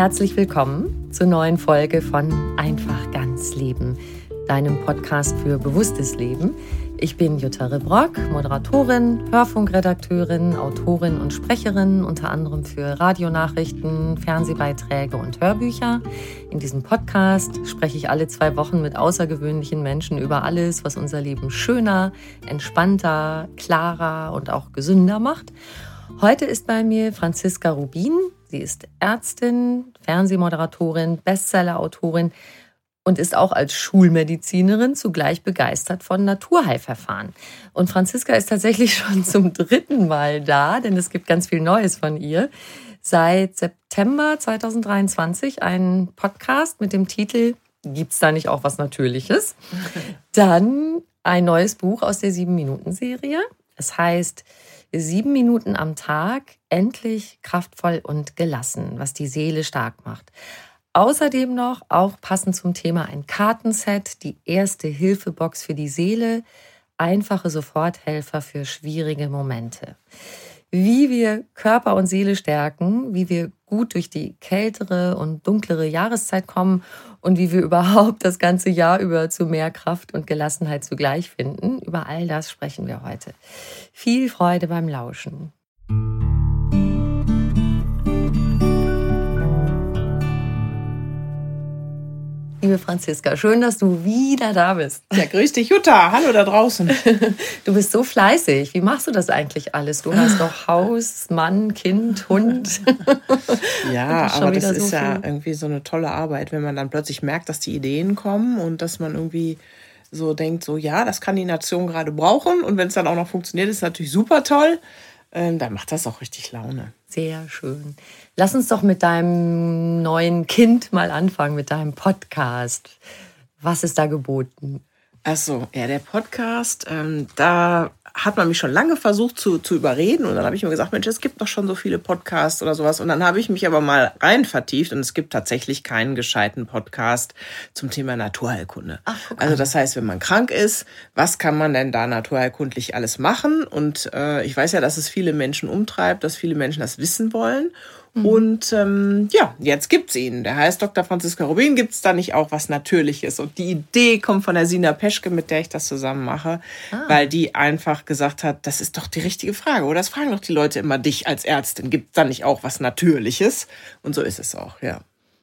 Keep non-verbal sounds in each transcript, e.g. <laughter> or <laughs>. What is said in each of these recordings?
Herzlich willkommen zur neuen Folge von Einfach ganz Leben, deinem Podcast für bewusstes Leben. Ich bin Jutta Rebrock, Moderatorin, Hörfunkredakteurin, Autorin und Sprecherin, unter anderem für Radionachrichten, Fernsehbeiträge und Hörbücher. In diesem Podcast spreche ich alle zwei Wochen mit außergewöhnlichen Menschen über alles, was unser Leben schöner, entspannter, klarer und auch gesünder macht. Heute ist bei mir Franziska Rubin. Sie ist Ärztin, Fernsehmoderatorin, Bestsellerautorin und ist auch als Schulmedizinerin zugleich begeistert von Naturheilverfahren. Und Franziska ist tatsächlich <laughs> schon zum dritten Mal da, denn es gibt ganz viel Neues von ihr. Seit September 2023 ein Podcast mit dem Titel Gibt's da nicht auch was Natürliches? <laughs> Dann ein neues Buch aus der Sieben-Minuten-Serie. Es heißt Sieben Minuten am Tag, endlich kraftvoll und gelassen, was die Seele stark macht. Außerdem noch, auch passend zum Thema, ein Kartenset, die erste Hilfebox für die Seele, einfache Soforthelfer für schwierige Momente. Wie wir Körper und Seele stärken, wie wir gut durch die kältere und dunklere Jahreszeit kommen und wie wir <laughs> überhaupt das ganze Jahr über zu mehr Kraft und Gelassenheit zugleich finden. Über all das sprechen wir heute. Viel Freude beim Lauschen. Liebe Franziska, schön, dass du wieder da bist. Ja, grüß dich, Jutta. Hallo da draußen. <laughs> Du bist so fleißig. Wie machst du das eigentlich alles? Du hast doch <laughs> Haus, Mann, Kind, Hund. <laughs> Ja, das aber das so ist ja irgendwie so eine tolle Arbeit, wenn man dann plötzlich merkt, dass die Ideen kommen und dass man irgendwie so denkt, so ja, das kann die Nation gerade brauchen. Und wenn es dann auch noch funktioniert, ist natürlich super toll. Ähm, dann macht das auch richtig Laune. Sehr schön. Lass uns doch mit deinem neuen Kind mal anfangen, mit deinem Podcast. Was ist da geboten? Achso, ja, der Podcast, ähm, da hat man mich schon lange versucht zu, zu überreden und dann habe ich mir gesagt, Mensch, es gibt doch schon so viele Podcasts oder sowas und dann habe ich mich aber mal rein vertieft und es gibt tatsächlich keinen gescheiten Podcast zum Thema Naturheilkunde. Ach, okay. Also das heißt, wenn man krank ist, was kann man denn da naturheilkundlich alles machen? Und äh, ich weiß ja, dass es viele Menschen umtreibt, dass viele Menschen das wissen wollen Mhm. Und ähm, ja, jetzt gibt's ihn. Der heißt Dr. Franziska Rubin. Gibt's da nicht auch was Natürliches? Und die Idee kommt von der Sina Peschke, mit der ich das zusammen mache, ah. weil die einfach gesagt hat, das ist doch die richtige Frage. Oder das fragen doch die Leute immer dich als Ärztin. Gibt's da nicht auch was Natürliches? Und so ist es auch, ja.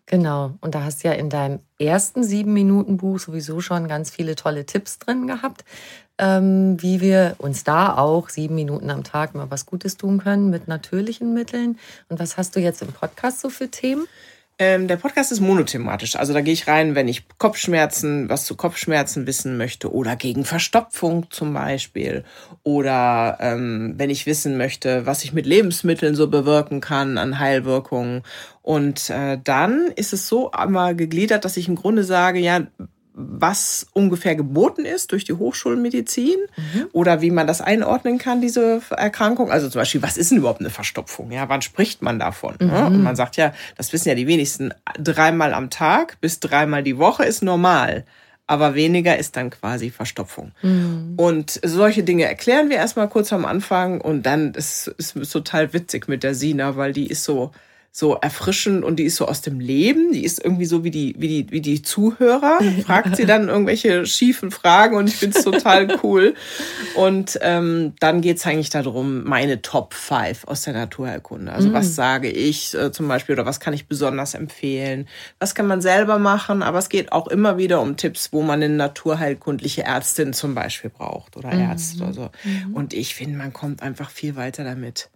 Genau. Und da hast du ja in deinem ersten sieben Minuten Buch sowieso schon ganz viele tolle Tipps drin gehabt ähm, wie wir uns da auch sieben Minuten am Tag mal was Gutes tun können mit natürlichen Mitteln. Und was hast du jetzt im Podcast so für Themen? Ähm, der Podcast ist monothematisch. Also da gehe ich rein, wenn ich Kopfschmerzen, was zu Kopfschmerzen wissen möchte oder gegen Verstopfung zum Beispiel. Oder ähm, wenn ich wissen möchte, was ich mit Lebensmitteln so bewirken kann an Heilwirkungen. Und äh, dann ist es so einmal gegliedert, dass ich im Grunde sage, ja, was ungefähr geboten ist durch die Hochschulmedizin mhm. oder wie man das einordnen kann, diese Erkrankung. Also zum Beispiel, was ist denn überhaupt eine Verstopfung? Ja, wann spricht man davon? Mhm. Und man sagt ja, das wissen ja die wenigsten, dreimal am Tag bis dreimal die Woche ist normal aber weniger ist dann quasi Verstopfung. Mhm. Und solche Dinge erklären wir erstmal kurz am Anfang und dann ist es total witzig mit der Sina, weil die ist so, so erfrischend und die ist so aus dem Leben. Die ist irgendwie so wie die, wie die, wie die Zuhörer. Fragt sie dann irgendwelche schiefen Fragen und ich finde es total cool. Und ähm, dann geht's eigentlich darum, meine Top 5 aus der Naturheilkunde. Also mhm. was sage ich äh, zum Beispiel oder was kann ich besonders empfehlen? Was kann man selber machen? Aber es geht auch immer wieder um Tipps, wo man eine naturheilkundliche Ärztin zum Beispiel braucht oder. Ärzte oder so. Mhm. Und ich finde, man kommt einfach viel weiter damit.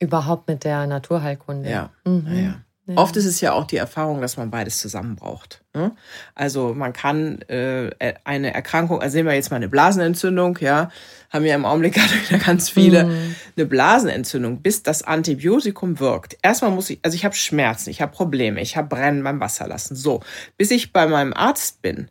Überhaupt mit der Naturheilkunde. Ja. Mhm. ja. Ja. Oft ist es ja auch die Erfahrung, dass man beides zusammen braucht. Ne? Also man kann äh, eine Erkrankung, also nehmen wir jetzt mal eine Blasenentzündung, ja, haben wir im Augenblick <laughs> gerade wieder ganz viele, mhm. eine Blasenentzündung, bis das Antibiotikum wirkt. Erstmal muss ich, also ich habe Schmerzen, ich habe Probleme, ich habe Brennen beim Wasserlassen. So, bis ich bei meinem Arzt bin,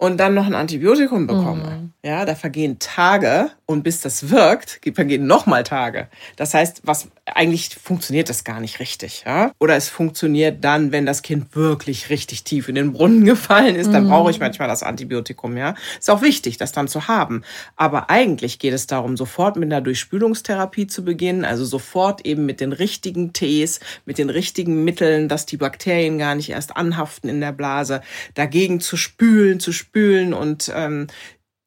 und dann noch ein Antibiotikum bekomme, mhm. ja, da vergehen Tage und bis das wirkt, vergehen nochmal Tage. Das heißt, was eigentlich funktioniert das gar nicht richtig, ja? Oder es funktioniert dann, wenn das Kind wirklich richtig tief in den Brunnen <laughs> gefallen ist, dann mhm. brauche ich manchmal das Antibiotikum, ja? Ist auch wichtig, das dann zu haben. Aber eigentlich geht es darum, sofort mit einer Durchspülungstherapie zu beginnen, also sofort eben mit den richtigen Tees, mit den richtigen Mitteln, dass die Bakterien gar nicht erst anhaften in der Blase, dagegen zu spülen, zu spülen spülen und ähm,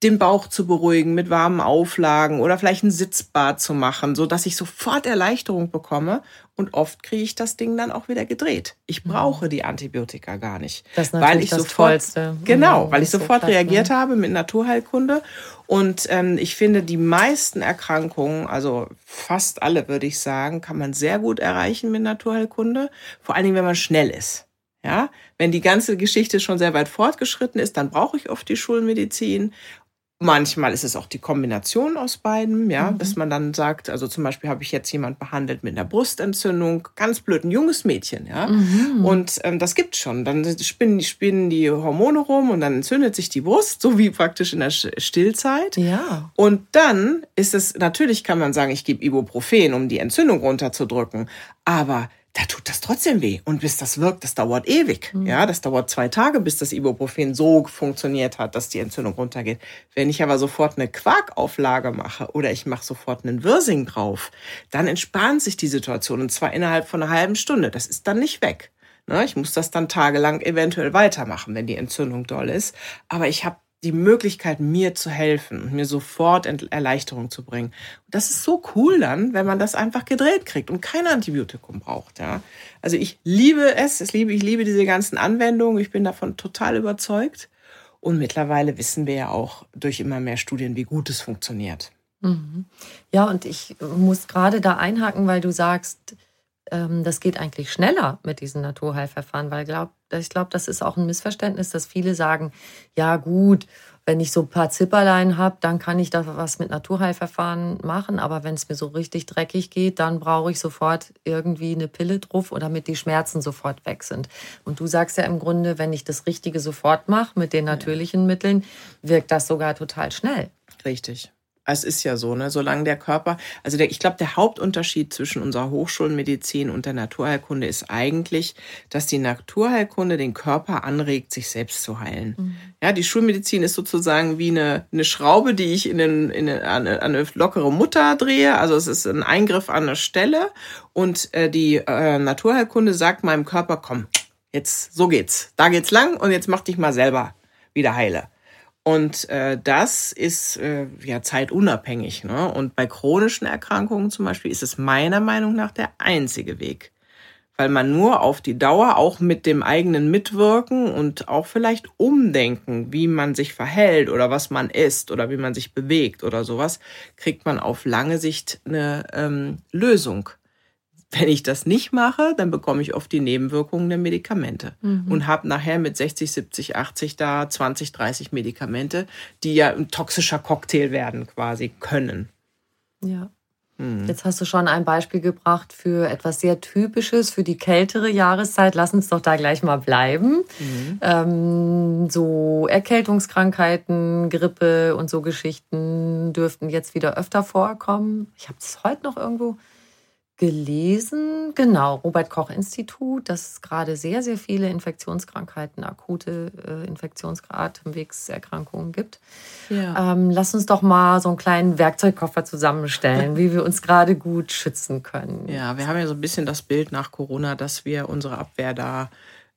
den Bauch zu beruhigen mit warmen Auflagen oder vielleicht ein Sitzbad zu machen, so dass ich sofort Erleichterung bekomme. Und oft kriege ich das Ding dann auch wieder gedreht. Ich mhm. brauche die Antibiotika gar nicht, das ist weil ich das sofort Tollste. genau, weil ich sofort so reagiert ne? habe mit Naturheilkunde. Und ähm, ich finde, die meisten Erkrankungen, also fast alle würde ich sagen, kann man sehr gut erreichen mit Naturheilkunde. Vor allen Dingen, wenn man schnell ist. Ja, wenn die ganze Geschichte schon sehr weit fortgeschritten ist, dann brauche ich oft die Schulmedizin. Manchmal ist es auch die Kombination aus beiden, ja, mhm. dass man dann sagt, also zum Beispiel habe ich jetzt jemand behandelt mit einer Brustentzündung, ganz blöd, ein junges Mädchen, ja, mhm. und ähm, das gibt's schon. Dann spinnen, spinnen die Hormone rum und dann entzündet sich die Brust, so wie praktisch in der Stillzeit. Ja. Und dann ist es natürlich, kann man sagen, ich gebe Ibuprofen, um die Entzündung runterzudrücken, aber da tut das trotzdem weh. Und bis das wirkt, das dauert ewig. Mhm. Ja, das dauert zwei Tage, bis das Ibuprofen so funktioniert hat, dass die Entzündung runtergeht. Wenn ich aber sofort eine Quarkauflage mache oder ich mache sofort einen Wirsing drauf, dann entspannt sich die Situation und zwar innerhalb von einer halben Stunde. Das ist dann nicht weg. Ne, ich muss das dann tagelang eventuell weitermachen, wenn die Entzündung doll ist. Aber ich habe die Möglichkeit, mir zu helfen und mir sofort Erleichterung zu bringen. Das ist so cool dann, wenn man das einfach gedreht kriegt und kein Antibiotikum braucht. Ja? Also ich liebe es, ich liebe, ich liebe diese ganzen Anwendungen, ich bin davon total überzeugt. Und mittlerweile wissen wir ja auch durch immer mehr Studien, wie gut es funktioniert. Mhm. Ja, und ich muss gerade da einhaken, weil du sagst, ähm, das geht eigentlich schneller mit diesen Naturheilverfahren, weil glaub, ich glaube, das ist auch ein Missverständnis, dass viele sagen, ja gut, wenn ich so ein paar Zipperlein habe, dann kann ich da was mit Naturheilverfahren machen. Aber wenn es mir so richtig dreckig geht, dann brauche ich sofort irgendwie eine Pille drauf oder damit die Schmerzen sofort weg sind. Und du sagst ja im Grunde, wenn ich das Richtige sofort mache mit den natürlichen Mitteln, wirkt das sogar total schnell. Richtig. Es ist ja so, ne? Solange der Körper, also der, ich glaube, der Hauptunterschied zwischen unserer Hochschulmedizin und der Naturheilkunde ist eigentlich, dass die Naturheilkunde den Körper anregt, sich selbst zu heilen. Mhm. Ja, die Schulmedizin ist sozusagen wie eine, eine Schraube, die ich in, den, in eine, eine, eine lockere Mutter drehe. Also es ist ein Eingriff an der Stelle und äh, die äh, Naturheilkunde sagt meinem Körper, komm, jetzt so geht's, da geht's lang und jetzt mach dich mal selber wieder heile. Und äh, das ist äh, ja zeitunabhängig. Ne? Und bei chronischen Erkrankungen zum Beispiel ist es meiner Meinung nach der einzige Weg. Weil man nur auf die Dauer auch mit dem eigenen Mitwirken und auch vielleicht umdenken, wie man sich verhält oder was man isst oder wie man sich bewegt oder sowas, kriegt man auf lange Sicht eine ähm, Lösung. Wenn ich das nicht mache, dann bekomme ich oft die Nebenwirkungen der Medikamente mhm. und habe nachher mit 60, 70, 80 da 20, 30 Medikamente, die ja ein toxischer Cocktail werden quasi können. Ja. Mhm. Jetzt hast du schon ein Beispiel gebracht für etwas sehr Typisches für die kältere Jahreszeit. Lass uns doch da gleich mal bleiben. Mhm. Ähm, so Erkältungskrankheiten, Grippe und so Geschichten dürften jetzt wieder öfter vorkommen. Ich habe es heute noch irgendwo gelesen, genau, Robert Koch Institut, dass gerade sehr, sehr viele Infektionskrankheiten, akute äh, Infektionsatemwegserkrankungen gibt. Ja. Ähm, lass uns doch mal so einen kleinen Werkzeugkoffer zusammenstellen, wie wir uns gerade gut schützen können. Ja, wir haben ja so ein bisschen das Bild nach Corona, dass wir unsere Abwehr da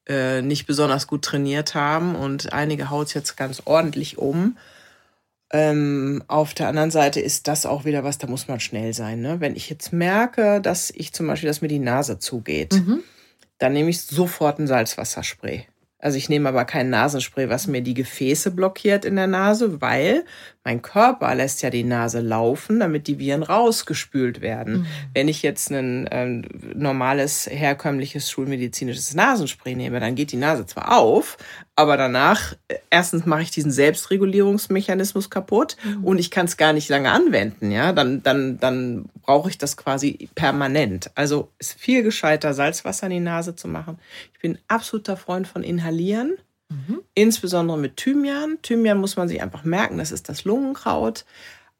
äh, nicht besonders gut trainiert haben und einige haut es jetzt ganz ordentlich um. Ähm, auf der anderen Seite ist das auch wieder was, da muss man schnell sein. Ne? Wenn ich jetzt merke, dass ich zum Beispiel, dass mir die Nase zugeht, mhm. dann nehme ich sofort ein Salzwasserspray. Also ich nehme aber kein Nasenspray, was mir die Gefäße blockiert in der Nase, weil mein Körper lässt ja die Nase laufen, damit die Viren rausgespült werden. Mhm. Wenn ich jetzt ein ähm, normales, herkömmliches schulmedizinisches Nasenspray nehme, dann geht die Nase zwar auf, aber danach, äh, erstens mache ich diesen Selbstregulierungsmechanismus kaputt mhm. und ich kann es gar nicht lange anwenden. Ja, dann, dann, dann brauche ich das quasi permanent. Also ist viel gescheiter, Salzwasser in die Nase zu machen. Ich bin absoluter Freund von Inhalieren. Mhm. Insbesondere mit Thymian. Thymian muss man sich einfach merken, das ist das Lungenkraut.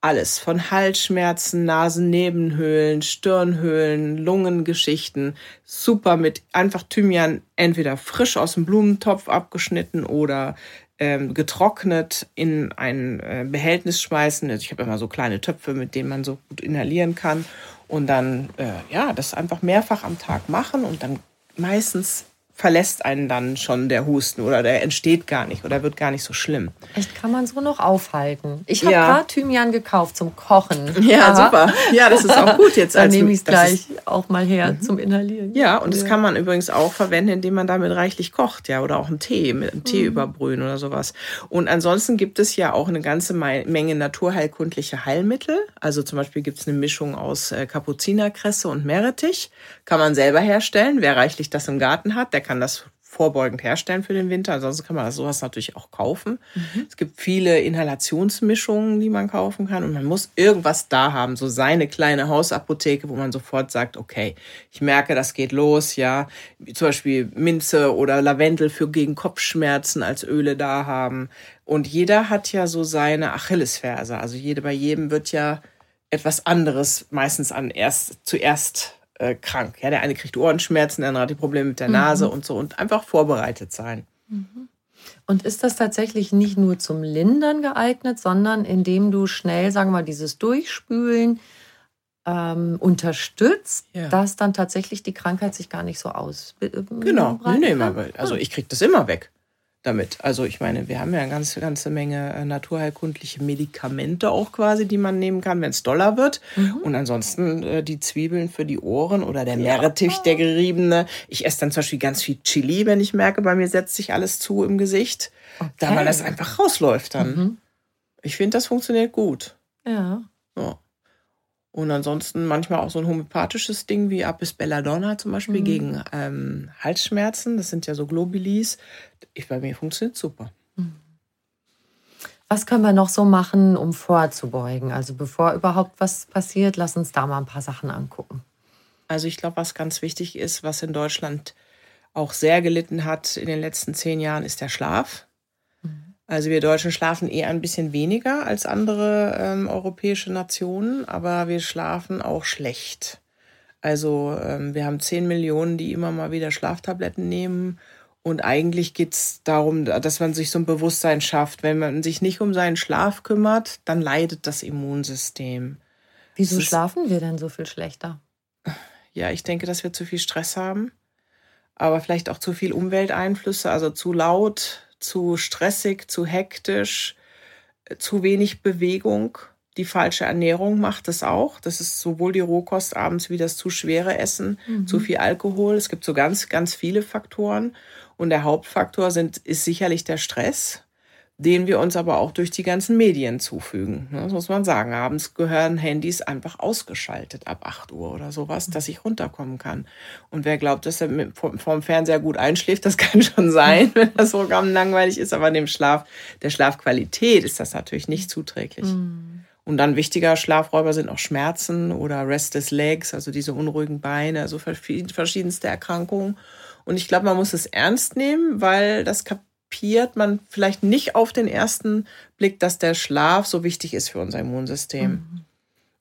Alles von Halsschmerzen, Nasennebenhöhlen, Stirnhöhlen, Lungengeschichten. Super mit einfach Thymian entweder frisch aus dem Blumentopf abgeschnitten oder ähm, getrocknet in ein äh, Behältnis schmeißen. Also ich habe immer so kleine Töpfe, mit denen man so gut inhalieren kann. Und dann, äh, ja, das einfach mehrfach am Tag machen und dann meistens verlässt einen dann schon der Husten oder der entsteht gar nicht oder wird gar nicht so schlimm. Echt, kann man so noch aufhalten? Ich habe ja. gerade Thymian gekauft zum Kochen. Ja, Aha. super. Ja, das ist auch gut jetzt. <laughs> Dann nehme ich es gleich auch mal her mhm. zum Inhalieren. Ja, und ja. das kann man übrigens auch verwenden, indem man damit reichlich kocht, ja, oder auch einen Tee, mit einem mhm. Tee überbrühen oder sowas. Und ansonsten gibt es ja auch eine ganze Menge naturheilkundliche Heilmittel. Also zum Beispiel gibt es eine Mischung aus äh, Kapuzinerkresse und Meerrettich. Kann man selber herstellen. Wer reichlich das im Garten hat, der kann das vorbeugend herstellen für den Winter. Ansonsten kann man sowas natürlich auch kaufen. Mhm. Es gibt viele Inhalationsmischungen, die man kaufen kann. Und man muss irgendwas da haben, so seine kleine Hausapotheke, wo man sofort sagt, okay, ich merke, das geht los, ja. Zum Beispiel Minze oder Lavendel für gegen Kopfschmerzen als Öle da haben. Und jeder hat ja so seine Achillesferse. Also jede, bei jedem wird ja etwas anderes meistens an erst, zuerst äh, krank. Ja, der eine kriegt Ohrenschmerzen, der andere hat die Probleme mit der Nase mhm. und so und einfach vorbereitet sein. Mhm. Und ist das tatsächlich nicht nur zum Lindern geeignet, sondern indem du schnell, sagen wir mal, dieses Durchspülen ähm, unterstützt, ja. dass dann tatsächlich die Krankheit sich gar nicht so aus. Äh, genau, nee, nee, also ich kriege das immer weg damit. Also ich meine, wir haben ja eine ganze, ganze Menge äh, naturheilkundliche Medikamente auch quasi, die man nehmen kann, wenn es doller wird. Mhm. Und ansonsten äh, die Zwiebeln für die Ohren oder der Meerrettich, der geriebene. Ich esse dann zum Beispiel ganz viel Chili, wenn ich merke, bei mir setzt sich alles zu im Gesicht. Okay. Da weil das einfach rausläuft dann. Mhm. Ich finde, das funktioniert gut. Ja. ja. Und ansonsten manchmal auch so ein homöopathisches Ding wie Apis Belladonna zum Beispiel mhm. gegen ähm, Halsschmerzen. Das sind ja so Globulis. Ich, bei mir funktioniert super. Mhm. Was können wir noch so machen, um vorzubeugen? Also bevor überhaupt was passiert, lass uns da mal ein paar Sachen angucken. Also ich glaube, was ganz wichtig ist, was in Deutschland auch sehr gelitten hat in den letzten zehn Jahren, ist der Schlaf. Also wir Deutschen schlafen eher ein bisschen weniger als andere ähm, europäische Nationen, aber wir schlafen auch schlecht. Also ähm, wir haben 10 Millionen, die immer mal wieder Schlaftabletten nehmen. Und eigentlich geht's darum, dass man sich so ein Bewusstsein schafft. Wenn man sich nicht um seinen Schlaf kümmert, dann leidet das Immunsystem. Wieso schlafen wir denn so viel schlechter? Ja, ich denke, dass wir zu viel Stress haben, aber vielleicht auch zu viel Umwelteinflüsse, also zu laut, zu stressig, zu hektisch, äh, zu wenig Bewegung. Die falsche Ernährung macht es auch. Das ist sowohl die Rohkost abends wie das zu schwere Essen, mhm. zu viel Alkohol. Es gibt so ganz, ganz viele Faktoren. Und der Hauptfaktor sind, ist sicherlich der Stress den wir uns aber auch durch die ganzen Medien zufügen. Ne, das muss man sagen. Abends gehören Handys einfach ausgeschaltet ab 8 Uhr oder sowas, dass ich runterkommen kann. Und wer glaubt, dass er vom Fernseher gut einschläft, das <laughs> kann schon sein, wenn das Programm langweilig ist, aber dem Schlaf, der Schlafqualität ist das natürlich nicht zuträglich. Mhm. Und dann wichtiger Schlafräuber sind auch Schmerzen oder Restless Legs, also diese unruhigen Beine, also verschiedenste Erkrankungen. Und ich glaube, man muss es ernst nehmen, weil das kapiert man vielleicht nicht auf den ersten Blick, dass der Schlaf so wichtig ist für unser Immunsystem. Mhm.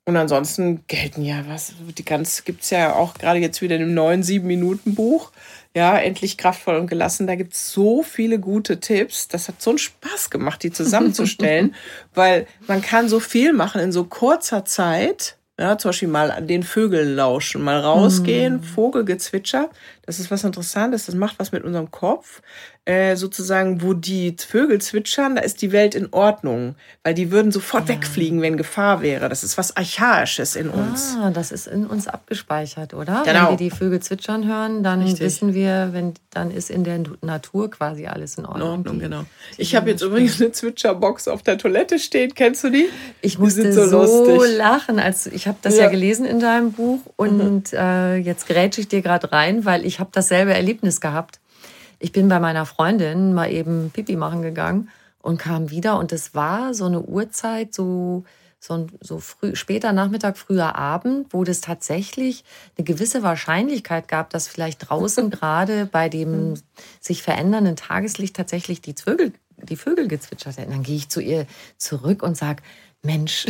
Und ansonsten gelten ja was, die ganz gibt's ja auch gerade jetzt wieder im neuen sieben Minuten Buch. Ja, endlich kraftvoll und gelassen. Da gibt's so viele gute Tipps. Das hat so einen Spaß gemacht, die zusammenzustellen, <laughs> weil man kann so viel machen in so kurzer Zeit. Ja, zum Beispiel mal an den Vögeln lauschen, mal rausgehen, mm. Vogelgezwitscher. Das ist was Interessantes. Das macht was mit unserem Kopf. Äh, sozusagen, wo die Vögel zwitschern, da ist die Welt in Ordnung, weil die würden sofort ja. wegfliegen, wenn Gefahr wäre. Das ist was Archaisches in uns. Ah, das ist in uns abgespeichert, oder? Genau. Wenn wir die Vögel zwitschern hören, dann Richtig. wissen wir, wenn dann ist in der Natur quasi alles in Ordnung. In Ordnung, die, genau. Die ich habe jetzt übrigens eine Zwitscherbox auf der Toilette stehen. Kennst du die? Ich musste so, so lachen, als ich habe das ja. ja. gelesen in deinem Buch und mhm. äh, jetzt grätsche ich dir gerade rein, weil ich habe dasselbe Erlebnis gehabt ich bin bei meiner Freundin mal eben Pipi machen gegangen und kam wieder und es war so eine Uhrzeit, so, so, so früh, später Nachmittag, früher Abend, wo das tatsächlich eine gewisse Wahrscheinlichkeit gab, dass vielleicht draußen <laughs> gerade bei dem sich verändernden Tageslicht tatsächlich die Vögel, die Vögel gezwitschert hätten. Dann gehe ich zu ihr zurück und sage, Mensch,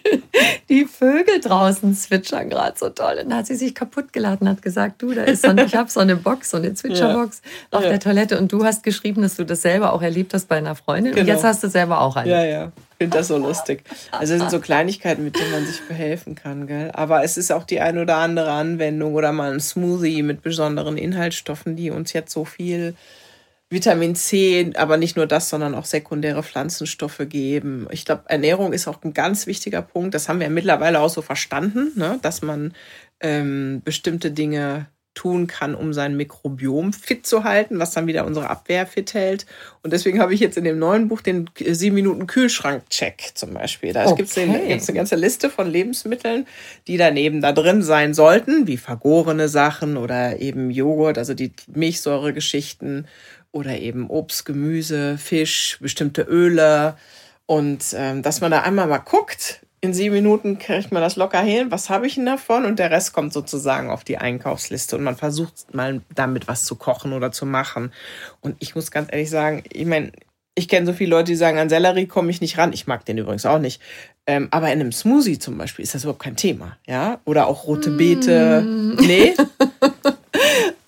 <laughs> die Vögel draußen zwitschern gerade so toll. Und dann hat sie sich kaputt geladen, hat gesagt, du, da ist so, ich habe so eine Box, so eine Zwitscherbox <laughs> ja. auf ja. der Toilette. Und du hast geschrieben, dass du das selber auch erlebt hast bei einer Freundin. Genau. Und jetzt hast du selber auch eine. Ja, ja. Ich finde das so lustig. Also es sind so Kleinigkeiten, mit denen man sich behelfen kann, gell? Aber es ist auch die ein oder andere Anwendung oder mal ein Smoothie mit besonderen Inhaltsstoffen, die uns jetzt so viel Vitamin C, aber nicht nur das, sondern auch sekundäre Pflanzenstoffe geben. Ich glaube, Ernährung ist auch ein ganz wichtiger Punkt. Das haben wir mittlerweile auch so verstanden, ne? dass man ähm, bestimmte Dinge tun kann, um sein Mikrobiom fit zu halten, was dann wieder unsere Abwehr fit hält. Und deswegen habe ich jetzt in dem neuen Buch den sieben Minuten Kühlschrank-Check zum Beispiel. Da okay. gibt es eine ganze Liste von Lebensmitteln, die daneben da drin sein sollten, wie vergorene Sachen oder eben Joghurt, also die Milchsäuregeschichten oder eben Obst, Gemüse, Fisch, bestimmte Öle. Und ähm, dass man da einmal mal guckt, in sieben Minuten kriegt man das locker hin, was habe ich denn davon? Und der Rest kommt sozusagen auf die Einkaufsliste und man versucht mal damit was zu kochen oder zu machen. Und ich muss ganz ehrlich sagen, ich meine, ich kenne so viele Leute, die sagen, an Sellerie komme ich nicht ran. Ich mag den übrigens auch nicht. Ähm, aber in einem Smoothie zum Beispiel ist das überhaupt kein Thema. Ja? Oder auch rote Beete. Mm. Nee? <laughs>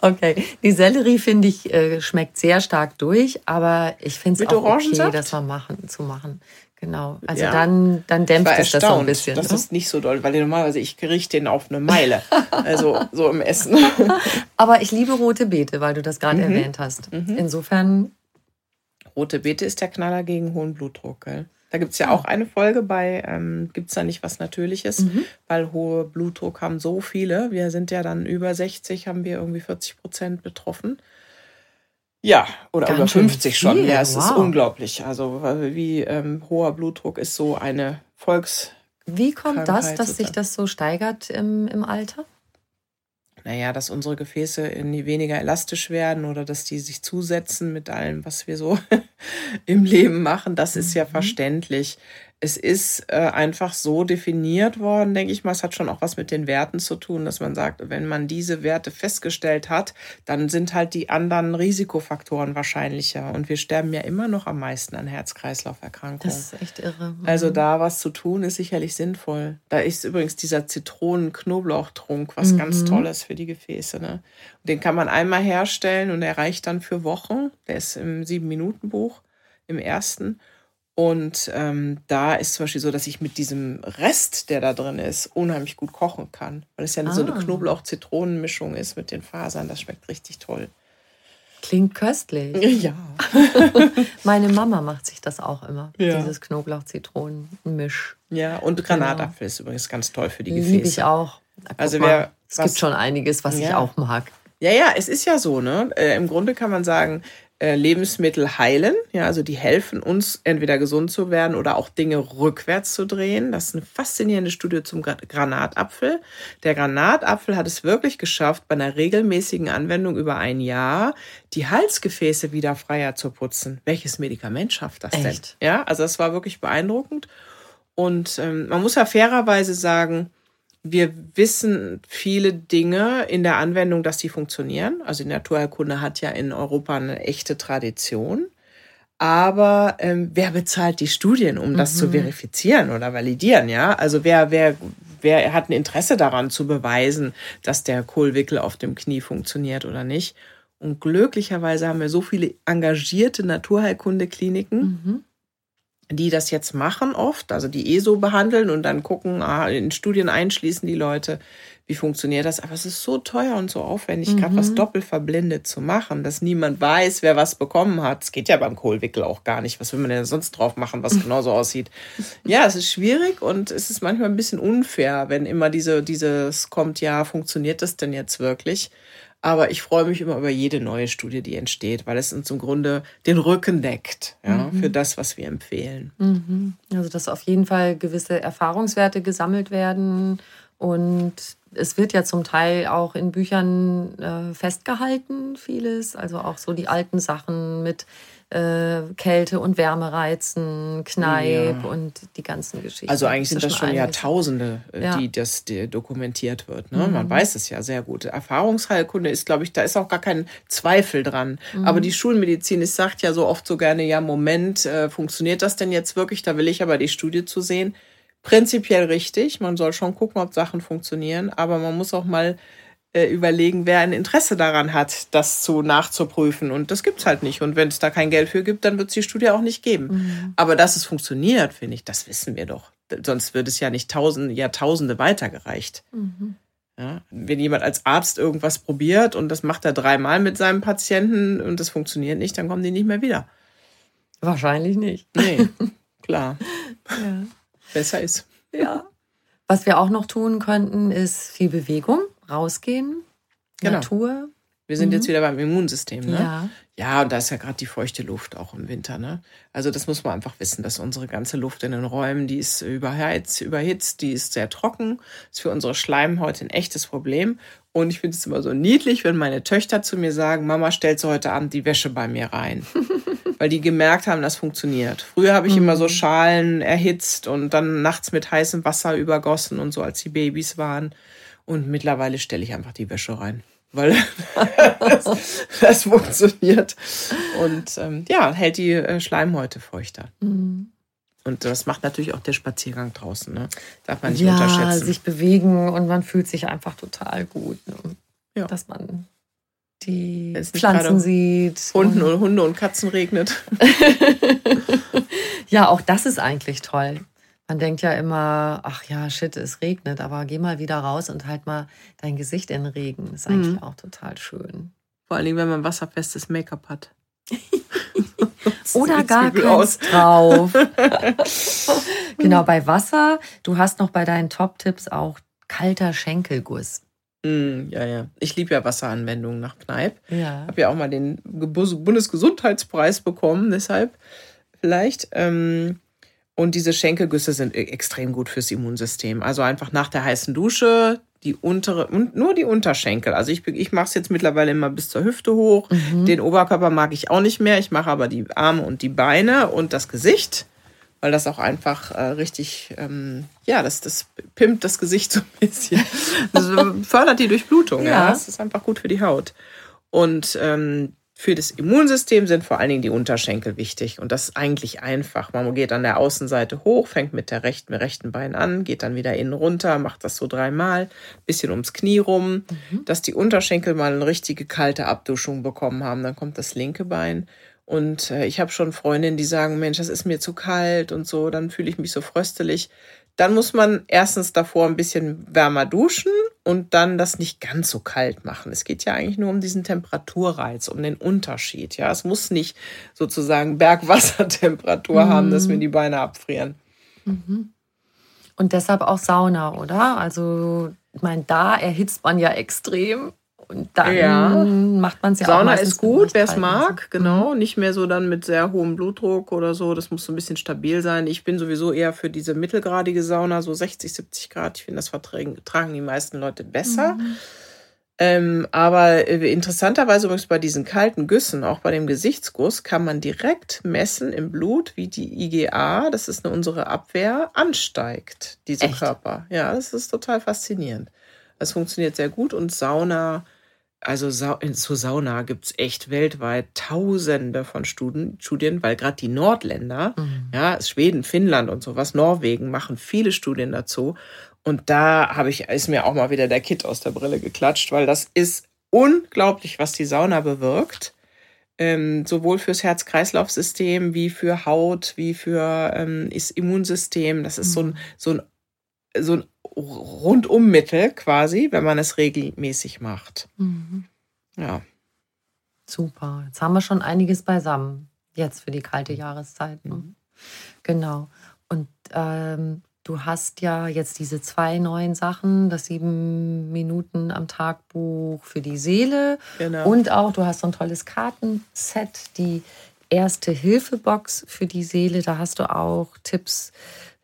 Okay, die Sellerie finde ich äh, schmeckt sehr stark durch, aber ich finde es auch okay, das mal machen, zu machen. Genau. Also ja. dann, dann dämpft es das so ein bisschen. Das ne? ist nicht so doll, weil normalerweise ich rieche den auf eine Meile. <laughs> also so im Essen. <laughs> aber ich liebe rote Beete, weil du das gerade mhm. erwähnt hast. Mhm. Insofern. Rote Beete ist der Knaller gegen hohen Blutdruck, gell? Da gibt es ja auch eine Folge bei, ähm, gibt es da nicht was Natürliches, mhm. weil hohe Blutdruck haben so viele. Wir sind ja dann über 60, haben wir irgendwie 40 Prozent betroffen. Ja, oder Ganz über 50 schon. Viel. Ja, es wow. ist unglaublich. Also wie ähm, hoher Blutdruck ist so eine Volks. Wie kommt das, dass sich das so steigert im, im Alter? naja, dass unsere Gefäße weniger elastisch werden oder dass die sich zusetzen mit allem, was wir so im Leben machen, das ist ja mhm. verständlich es ist äh, einfach so definiert worden, denke ich mal. Es hat schon auch was mit den Werten zu tun, dass man sagt, wenn man diese Werte festgestellt hat, dann sind halt die anderen Risikofaktoren wahrscheinlicher. Und wir sterben ja immer noch am meisten an Herz-Kreislauf-Erkrankungen. Das ist echt irre. Mhm. Also da was zu tun, ist sicherlich sinnvoll. Da ist übrigens dieser Zitronen-Knoblauchtrunk was mhm. ganz Tolles für die Gefäße. Ne? Den kann man einmal herstellen und er reicht dann für Wochen. Der ist im Sieben-Minuten-Buch, im ersten. Und ähm, da ist zum Beispiel so, dass ich mit diesem Rest, der da drin ist, unheimlich gut kochen kann. Weil es ja ah. so eine ah. Knoblauch-Zitronen-Mischung ist mit den Fasern. Das schmeckt richtig toll. Klingt köstlich. <laughs> Ja. <laughs> Meine Mama macht sich das auch immer. Ja. Dieses Knoblauch-Zitronen-Misch. Ja, und Granatapfel genau. ist übrigens ganz toll für die Gefäße. Liebe ich auch. Guck also wer, es gibt schon einiges, was ja. ich auch mag. Ja, ja, es ist ja so, ne? Äh, Im Grunde kann man sagen, äh, Lebensmittel heilen. Ja, also die helfen uns, entweder gesund zu werden oder auch Dinge rückwärts zu drehen. Das ist eine faszinierende Studie zum Granatapfel. Der Granatapfel hat es wirklich geschafft, bei einer regelmäßigen Anwendung über ein Jahr die Halsgefäße wieder freier zu putzen. Welches Medikament schafft das Echt? denn? Ja, also das war wirklich beeindruckend. Und ähm, man muss ja fairerweise sagen, wir wissen viele Dinge in der Anwendung, dass die funktionieren. Also die Naturheilkunde hat ja in Europa eine echte Tradition. Aber ähm, wer bezahlt die Studien, um das mhm. zu verifizieren oder validieren? Ja, also wer, wer, wer hat ein Interesse daran zu beweisen, dass der Kohlwickel auf dem Knie funktioniert oder nicht? Und glücklicherweise haben wir so viele engagierte Naturheilkundekliniken, mhm die das jetzt machen oft, also die ESO behandeln und dann gucken, ah, in Studien einschließen die Leute, wie funktioniert das. Aber es ist so teuer und so aufwendig, mhm. gerade was doppelt verblindet zu machen, dass niemand weiß, wer was bekommen hat. Es geht ja beim Kohlwickel auch gar nicht. Was will man denn sonst drauf machen, was genauso <laughs> aussieht? Ja, es ist schwierig und es ist manchmal ein bisschen unfair, wenn immer diese, dieses kommt, ja, funktioniert das denn jetzt wirklich? Aber ich freue mich immer über jede neue Studie, die entsteht, weil es uns im Grunde den Rücken deckt ja, mhm. für das, was wir empfehlen. Mhm. Also, dass auf jeden Fall gewisse Erfahrungswerte gesammelt werden. Und es wird ja zum Teil auch in Büchern äh, festgehalten, vieles. Also auch so die alten Sachen mit äh, Kälte- und Wärmereizen, Kneipp ja. und die ganzen Geschichten. Also eigentlich sind das schon. Jahrtausende, äh, ja. die das die dokumentiert wird. Ne? Mhm. Man weiß es ja sehr gut. Erfahrungsheilkunde ist, glaube ich, da ist auch gar kein Zweifel dran. Mhm. Aber die Schulmedizin ist, sagt ja so oft so gerne, ja, Moment, äh, funktioniert das denn jetzt wirklich? Da will ich aber die Studie zu sehen. Prinzipiell richtig. Man soll schon gucken, ob Sachen funktionieren, aber man muss auch mal äh, überlegen, wer ein Interesse daran hat, das zu nachzuprüfen. Und das gibt's halt nicht. Und wenn es da kein Geld für gibt, dann wird es die Studie auch nicht geben. Mhm. Aber dass es funktioniert, finde ich, das wissen wir doch. Sonst wird es ja nicht tausend, Jahrtausende weitergereicht. Mhm. Ja, wenn jemand als Arzt irgendwas probiert und das macht er dreimal mit seinem Patienten und das funktioniert nicht, dann kommen die nicht mehr wieder. Wahrscheinlich nicht. Nee, <laughs> klar. ja. Besser ist. Ja. Was wir auch noch tun könnten, ist viel Bewegung rausgehen, genau. Natur. Wir sind mhm. jetzt wieder beim Immunsystem, ne? Ja. Ja, und da ist ja gerade die feuchte Luft auch im Winter, ne? Also das muss man einfach wissen, dass unsere ganze Luft in den Räumen, die ist überheizt, überhitzt, die ist sehr trocken, ist für unsere Schleimhaut ein echtes Problem. Und ich finde es immer so niedlich, wenn meine Töchter zu mir sagen, Mama, stellst du heute Abend die Wäsche bei mir rein? <laughs> Weil die gemerkt haben, das funktioniert. Früher habe ich mhm. immer so mhm. Schalen erhitzt und dann nachts mit heißem Wasser übergossen und so, als die Babys waren. Und mittlerweile stelle ich einfach die Wäsche rein, weil <laughs> das, das, funktioniert. Und ähm, ja, hält die äh, Schleimhäute feuchter. Mhm. Und das macht natürlich auch der Spaziergang draußen. Ne? Darf man nicht ja, unterschätzen. sich bewegen und man fühlt sich einfach total gut. Ne? Ja. Dass man die Pflanzen sieht. Hunden und Hunde und Katzen regnet. <laughs> ja, auch das ist eigentlich toll. Man denkt ja immer, ach ja, shit, es regnet, aber geh mal wieder raus und halt mal dein Gesicht in den Regen. Das ist eigentlich mhm. auch total schön. Vor allem, wenn man wasserfestes Make-up hat. <laughs> Oder gar keins drauf. <laughs> genau, bei Wasser. Du hast noch bei deinen Top-Tipps auch kalter Schenkelguss. Mm, ja, ja. Ich liebe ja Wasseranwendungen nach Kneipp. Ja. Habe ja auch mal den Bundesgesundheitspreis bekommen, deshalb vielleicht. Ähm, und diese Schenkelgüsse sind e-, extrem gut fürs Immunsystem. Also einfach nach der heißen Dusche die untere und nur die Unterschenkel. Also ich, ich mache es jetzt mittlerweile immer bis zur Hüfte hoch. Mhm. Den Oberkörper mag ich auch nicht mehr. Ich mache aber die Arme und die Beine und das Gesicht, weil das auch einfach äh, richtig, ähm, ja, das, das pimpt das Gesicht so ein bisschen. <laughs> Das fördert die Durchblutung. ja. ja. Das ist einfach gut für die Haut. Und ähm, für das Immunsystem sind vor allen Dingen die Unterschenkel wichtig. Und das ist eigentlich einfach. Man geht an der Außenseite hoch, fängt mit der rechten, mit rechten Bein an, geht dann wieder innen runter, macht das so dreimal, bisschen ums Knie rum, mhm. dass die Unterschenkel mal eine richtige kalte Abduschung bekommen haben. Dann kommt das linke Bein. Und äh, ich habe schon Freundinnen, die sagen, Mensch, das ist mir zu kalt und so, dann fühle ich mich so fröstelig. Dann muss man erstens davor ein bisschen wärmer duschen und dann das nicht ganz so kalt machen. Es geht ja eigentlich nur um diesen Temperaturreiz, um den Unterschied. Ja, es muss nicht sozusagen Bergwassertemperatur mhm. haben, dass mir die Beine abfrieren. Mhm. Und deshalb auch Sauna, oder? Also, ich meine, da erhitzt man ja extrem. Und dann ja. macht man es ja Sauna auch ist gut, wer es mag, genau. Mhm. Nicht mehr so dann mit sehr hohem Blutdruck oder so. Das muss so ein bisschen stabil sein. Ich bin sowieso eher für diese mittelgradige Sauna, so 60, 70 Grad. Ich finde, das vertragen die meisten Leute besser. Mhm. Ähm, aber äh, interessanterweise übrigens bei diesen kalten Güssen, auch bei dem Gesichtsguss, kann man direkt messen im Blut, wie die IgA, das ist eine, unsere Abwehr, ansteigt, diese Echt? Körper. Ja, das ist total faszinierend. Das funktioniert sehr gut und Sauna, also Sa zur Sauna gibt's echt weltweit tausende von Studien, Studien weil gerade die Nordländer, ja, Schweden, Finnland und sowas, Norwegen machen viele Studien dazu. Und da habe ich, ist mir auch mal wieder der Kit aus der Brille geklatscht, weil das ist unglaublich, was die Sauna bewirkt. Ähm, sowohl fürs Herz-Kreislauf-System wie für Haut, wie für ähm, das Immunsystem. Das ist so ein, so ein, so ein Rundummittel quasi, wenn man es regelmäßig macht. Mhm. Ja. Super. Jetzt haben wir schon einiges beisammen. Jetzt für die kalte Jahreszeit. Ne? Mhm. Genau. Und ähm, du hast ja jetzt diese zwei neuen Sachen, das sieben Minuten am Tag Buch für die Seele. Genau. Und auch, du hast so ein tolles Kartenset, die erste Hilfebox für die Seele. Da hast du auch Tipps,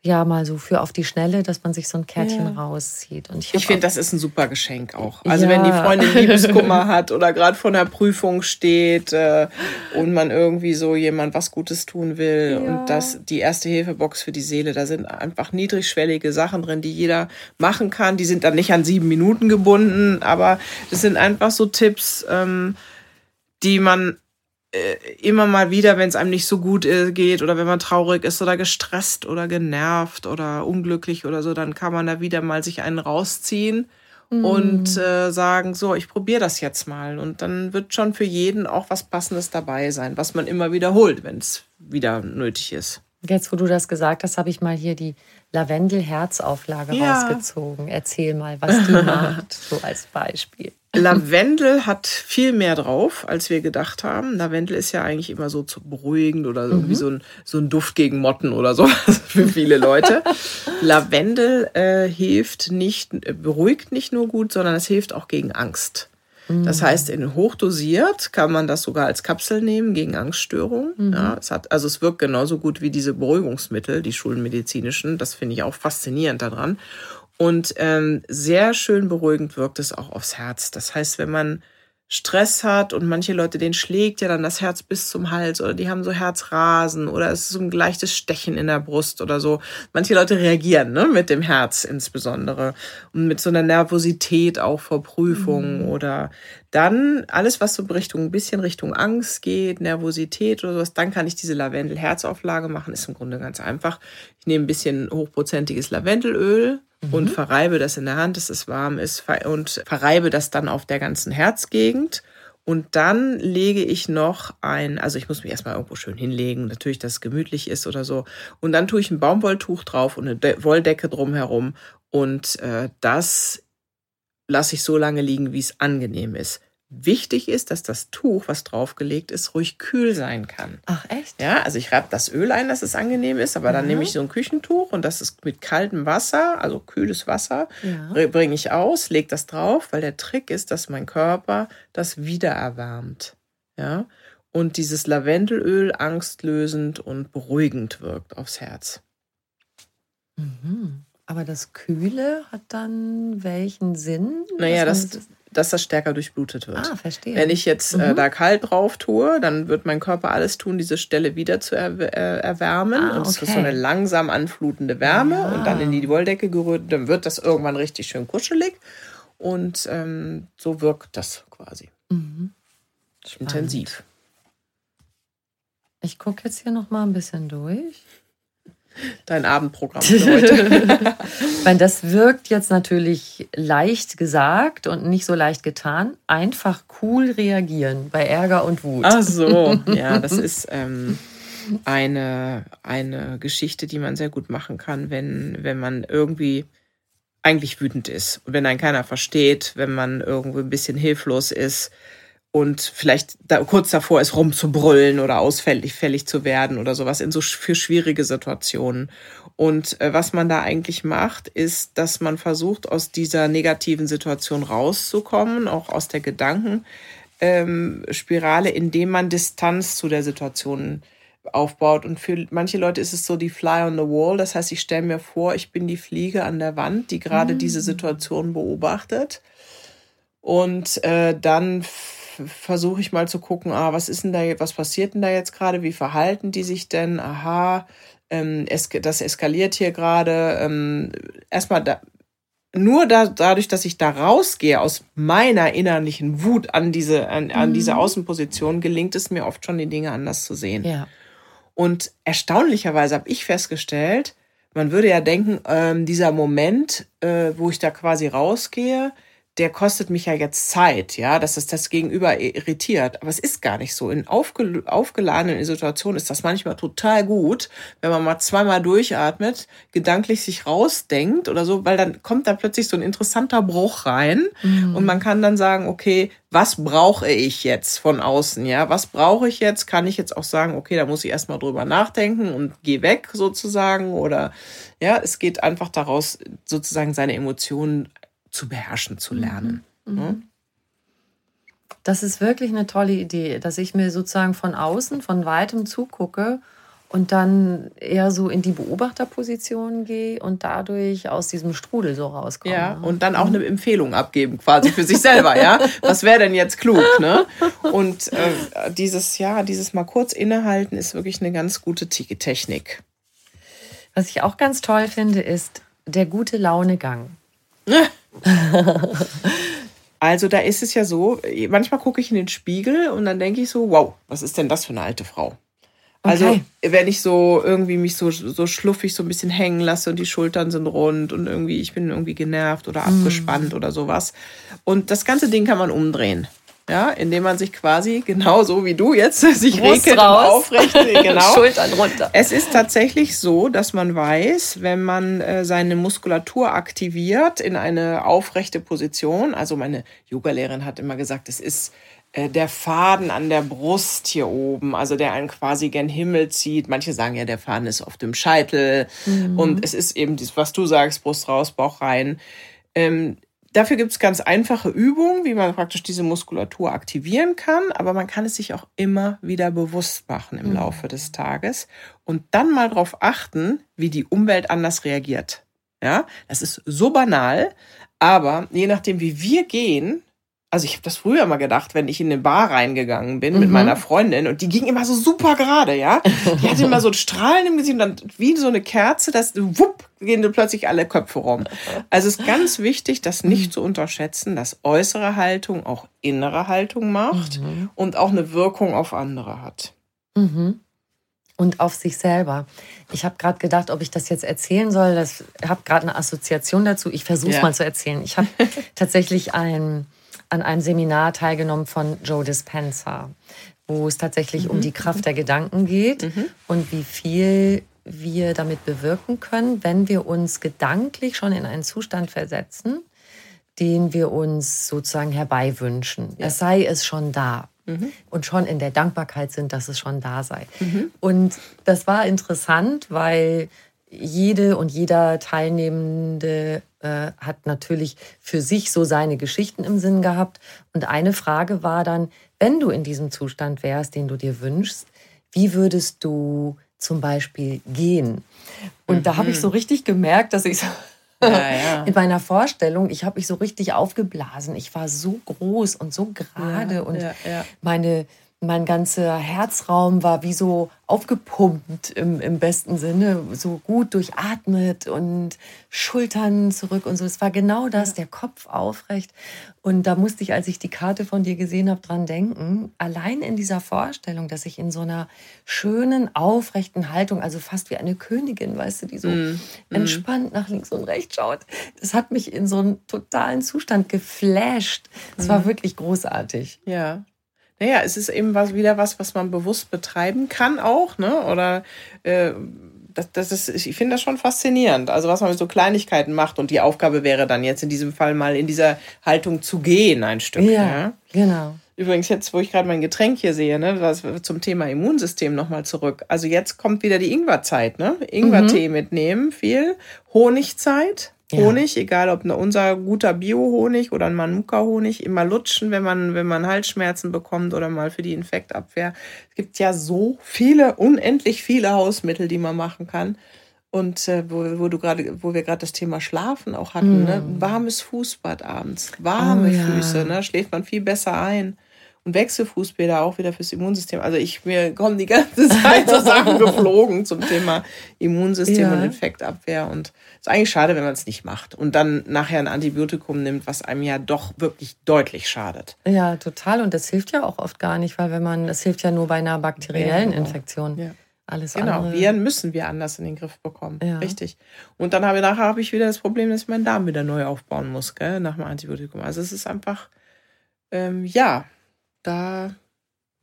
ja, mal so für auf die Schnelle, dass man sich so ein Kärtchen Ja. rauszieht. Und Ich hab finde, das ist ein super Geschenk auch. Also wenn die Ja. Freundin Liebeskummer hat oder gerade vor einer Prüfung steht äh, und man irgendwie so jemand was Gutes tun will Ja. und das die erste Hilfebox für die Seele, da sind einfach niedrigschwellige Sachen drin, die jeder machen kann. Die sind dann nicht an sieben Minuten gebunden, aber das sind einfach so Tipps, ähm, die man immer mal wieder, wenn es einem nicht so gut äh, geht oder wenn man traurig ist oder gestresst oder genervt oder unglücklich oder so, dann kann man da wieder mal sich einen rausziehen und äh, sagen, so, ich probiere das jetzt mal. Und dann wird schon für jeden auch was Passendes dabei sein, was man immer wiederholt, wenn es wieder nötig ist. Jetzt, wo du das gesagt hast, habe ich mal hier die Lavendel-Herzauflage Ja. rausgezogen. Erzähl mal, was die <laughs> macht, so als Beispiel. Lavendel hat viel mehr drauf, als wir gedacht haben. Lavendel ist ja eigentlich immer so zu beruhigend oder irgendwie so, ein, so ein Duft gegen Motten oder so <laughs> für viele Leute. Lavendel äh, hilft nicht, beruhigt nicht nur gut, sondern es hilft auch gegen Angst. Das heißt, in hochdosiert kann man das sogar als Kapsel nehmen gegen Angststörungen. Ja, es hat, also es wirkt genauso gut wie diese Beruhigungsmittel, die schulmedizinischen. Das finde ich auch faszinierend daran. Und ähm, sehr schön beruhigend wirkt es auch aufs Herz. Das heißt, wenn man Stress hat und manche Leute, denen schlägt ja dann das Herz bis zum Hals oder die haben so Herzrasen oder es ist so ein leichtes Stechen in der Brust oder so. Manche Leute reagieren ne, mit dem Herz insbesondere und mit so einer Nervosität auch vor Prüfungen oder dann alles, was so Richtung, ein bisschen Richtung Angst geht, Nervosität oder sowas, dann kann ich diese Lavendel-Herzauflage machen. Ist im Grunde ganz einfach. Ich nehme ein bisschen hochprozentiges Lavendelöl und verreibe das in der Hand, dass es warm ist und verreibe das dann auf der ganzen Herzgegend. Und dann lege ich noch ein, also ich muss mich erstmal irgendwo schön hinlegen, natürlich, dass es gemütlich ist oder so. Und dann tue ich ein Baumwolltuch drauf und eine De Wolldecke drumherum. Und äh, das lasse ich so lange liegen, wie es angenehm ist. Wichtig ist, dass das Tuch, was draufgelegt ist, ruhig kühl sein kann. Ach, echt? Ja, also ich reibe das Öl ein, dass es angenehm ist, aber dann Mhm. nehme ich so ein Küchentuch und das ist mit kaltem Wasser, also kühles Wasser, Ja. bringe ich aus, lege das drauf, weil der Trick ist, dass mein Körper das wieder erwärmt. Ja, und dieses Lavendelöl angstlösend und beruhigend wirkt aufs Herz. Mhm. Aber das Kühle hat dann welchen Sinn? Naja, das, man dass das stärker durchblutet wird. Ah, verstehe. Wenn ich jetzt äh, Mhm. da kalt drauf tue, dann wird mein Körper alles tun, diese Stelle wieder zu er äh, erwärmen. Ah, und es ist okay. so eine langsam anflutende Wärme Ja. und dann in die Wolldecke gerührt. Dann wird das irgendwann richtig schön kuschelig. Und ähm, so wirkt das quasi Mhm. intensiv. Ich gucke jetzt hier noch mal ein bisschen durch. Dein Abendprogramm für heute. <laughs> <laughs> Weil das wirkt jetzt natürlich leicht gesagt und nicht so leicht getan. Einfach cool reagieren bei Ärger und Wut. Ach so, <laughs> ja, das ist ähm, eine, eine Geschichte, die man sehr gut machen kann, wenn, wenn man irgendwie eigentlich wütend ist und wenn einen keiner versteht, wenn man irgendwo ein bisschen hilflos ist und vielleicht da kurz davor ist, rumzubrüllen oder ausfällig fällig zu werden oder sowas in so für schwierige Situationen. Und äh, was man da eigentlich macht, ist, dass man versucht, aus dieser negativen Situation rauszukommen, auch aus der Gedanken, ähm, indem man Distanz zu der Situation aufbaut. Und für manche Leute ist es so die Fly on the Wall. Das heißt, ich stelle mir vor, ich bin die Fliege an der Wand, die gerade diese Situation beobachtet. Und äh, dann versuche ich mal zu gucken, ah, was ist denn da, was passiert denn da jetzt gerade? Wie verhalten die sich denn? Aha, ähm, es, das eskaliert hier gerade. Ähm, erstmal da, nur da, dadurch, dass ich da rausgehe aus meiner innerlichen Wut an diese, an, an mhm. diese Außenposition, gelingt es mir oft schon, die Dinge anders zu sehen. Ja. Und erstaunlicherweise habe ich festgestellt, man würde ja denken, ähm, dieser Moment, äh, wo ich da quasi rausgehe, der kostet mich ja jetzt Zeit, ja, dass es das Gegenüber irritiert. Aber es ist gar nicht so. In aufgel aufgeladenen Situationen ist das manchmal total gut, wenn man mal zweimal durchatmet, gedanklich sich rausdenkt oder so, weil dann kommt da plötzlich so ein interessanter Bruch rein mhm. und man kann dann sagen, okay, was brauche ich jetzt von außen, ja? Was brauche ich jetzt? Kann ich jetzt auch sagen, okay, da muss ich erstmal drüber nachdenken und geh weg sozusagen oder ja, es geht einfach daraus, sozusagen seine Emotionen zu beherrschen zu lernen. Mhm. Das ist wirklich eine tolle Idee, dass ich mir sozusagen von außen, von weitem zugucke und dann eher so in die Beobachterposition gehe und dadurch aus diesem Strudel so rauskomme. Ja, und dann auch eine Empfehlung abgeben, quasi für sich selber, ja. <laughs> Was wäre denn jetzt klug, ne? Und äh, dieses, ja, dieses mal kurz innehalten ist wirklich eine ganz gute Technik. Was ich auch ganz toll finde, ist der gute Launegang. <laughs> <laughs> Also da ist es ja so, manchmal gucke ich in den Spiegel und dann denke ich so, wow, was ist denn das für eine alte Frau? Also okay. wenn ich so irgendwie mich so, so schluffig so ein bisschen hängen lasse und die Schultern sind rund und irgendwie ich bin irgendwie genervt oder mm. abgespannt mm. oder sowas. Und das ganze Ding kann man umdrehen ja, indem man sich quasi genauso wie du jetzt <laughs> sich Brust regelt raus. und aufrecht, <laughs> genau. Schultern runter. Es ist tatsächlich so, dass man weiß, wenn man äh, seine Muskulatur aktiviert in eine aufrechte Position, also meine Yogalehrerin hat immer gesagt, es ist äh, der Faden an der Brust hier oben, also der einen quasi gen Himmel zieht. Manche sagen ja, der Faden ist auf dem Scheitel mhm. und es ist eben das, was du sagst, Brust raus, Bauch rein. Ähm, Dafür gibt es ganz einfache Übungen, wie man praktisch diese Muskulatur aktivieren kann, aber man kann es sich auch immer wieder bewusst machen im mhm. Laufe des Tages und dann mal darauf achten, wie die Umwelt anders reagiert. Ja, das ist so banal, aber je nachdem, wie wir gehen, also ich habe das früher mal gedacht, wenn ich in eine Bar reingegangen bin mhm. mit meiner Freundin und die ging immer so super gerade, ja. Die hatte immer so ein Strahlen im Gesicht und dann wie so eine Kerze, das wupp, gehen plötzlich alle Köpfe rum. Also es ist ganz wichtig, das nicht zu unterschätzen, dass äußere Haltung auch innere Haltung macht mhm. und auch eine Wirkung auf andere hat. Mhm. Und auf sich selber. Ich habe gerade gedacht, ob ich das jetzt erzählen soll. Ich habe gerade eine Assoziation dazu. Ich versuche es ja. mal zu erzählen. Ich habe <laughs> tatsächlich ein an einem Seminar teilgenommen von Joe Dispenza, wo es tatsächlich mhm. um die Kraft der Gedanken geht mhm. und wie viel wir damit bewirken können, wenn wir uns gedanklich schon in einen Zustand versetzen, den wir uns sozusagen herbeiwünschen. Ja. Es sei es schon da. Mhm. Und schon in der Dankbarkeit sind, dass es schon da sei. Mhm. Und das war interessant, weil jede und jeder Teilnehmende äh, hat natürlich für sich so seine Geschichten im Sinn gehabt. Und eine Frage war dann, wenn du in diesem Zustand wärst, den du dir wünschst, wie würdest du zum Beispiel gehen? Und mhm. da habe ich so richtig gemerkt, dass ich so ja, ja. <laughs> in meiner Vorstellung, ich habe mich so richtig aufgeblasen. Ich war so groß und so gerade ja, und meine mein ganzer Herzraum war wie so aufgepumpt im, im besten Sinne, so gut durchatmet und Schultern zurück und so. Es war genau das, der Kopf aufrecht. Und da musste ich, als ich die Karte von dir gesehen habe, dran denken. Allein in dieser Vorstellung, dass ich in so einer schönen, aufrechten Haltung, also fast wie eine Königin, weißt du, die so mm. entspannt nach links und rechts schaut, das hat mich in so einen totalen Zustand geflasht. Es mm. war wirklich großartig. Ja. Naja, es ist eben was, wieder was, was man bewusst betreiben kann auch, ne? Oder äh, das, das ist, ich finde das schon faszinierend. Also was man mit so Kleinigkeiten macht und die Aufgabe wäre dann jetzt in diesem Fall mal in dieser Haltung zu gehen, ein Stück. Ja, ja? genau. Übrigens jetzt, wo ich gerade mein Getränk hier sehe, ne, das zum Thema Immunsystem nochmal zurück. Also jetzt kommt wieder die Ingwerzeit, ne? Ingwertee mhm. mitnehmen, viel. Honigzeit. Honig, ja. egal ob unser guter Bio-Honig oder ein Manuka-Honig, immer lutschen, wenn man, wenn man Halsschmerzen bekommt oder mal für die Infektabwehr. Es gibt ja so viele, unendlich viele Hausmittel, die man machen kann. Und äh, wo, wo du gerade, wo wir gerade das Thema Schlafen auch hatten, mm. ne? Ein warmes Fußbad abends, warme oh, ja. Füße, ne? Schläft man viel besser ein. Und Wechselfußbäder auch wieder fürs Immunsystem. Also ich mir kommen die ganze Zeit so Sachen <laughs> geflogen zum Thema Immunsystem ja. und Infektabwehr. Und es ist eigentlich schade, wenn man es nicht macht und dann nachher ein Antibiotikum nimmt, was einem ja doch wirklich deutlich schadet. Ja, total. Und das hilft ja auch oft gar nicht, weil wenn man, das hilft ja nur bei einer bakteriellen genau. Infektion. Ja. Alles genau, andere. Viren müssen wir anders in den Griff bekommen. Ja. Richtig. Und dann habe ich nachher habe ich wieder das Problem, dass ich meinen Darm wieder neu aufbauen muss, gell, nach dem Antibiotikum. Also es ist einfach, ähm, ja, da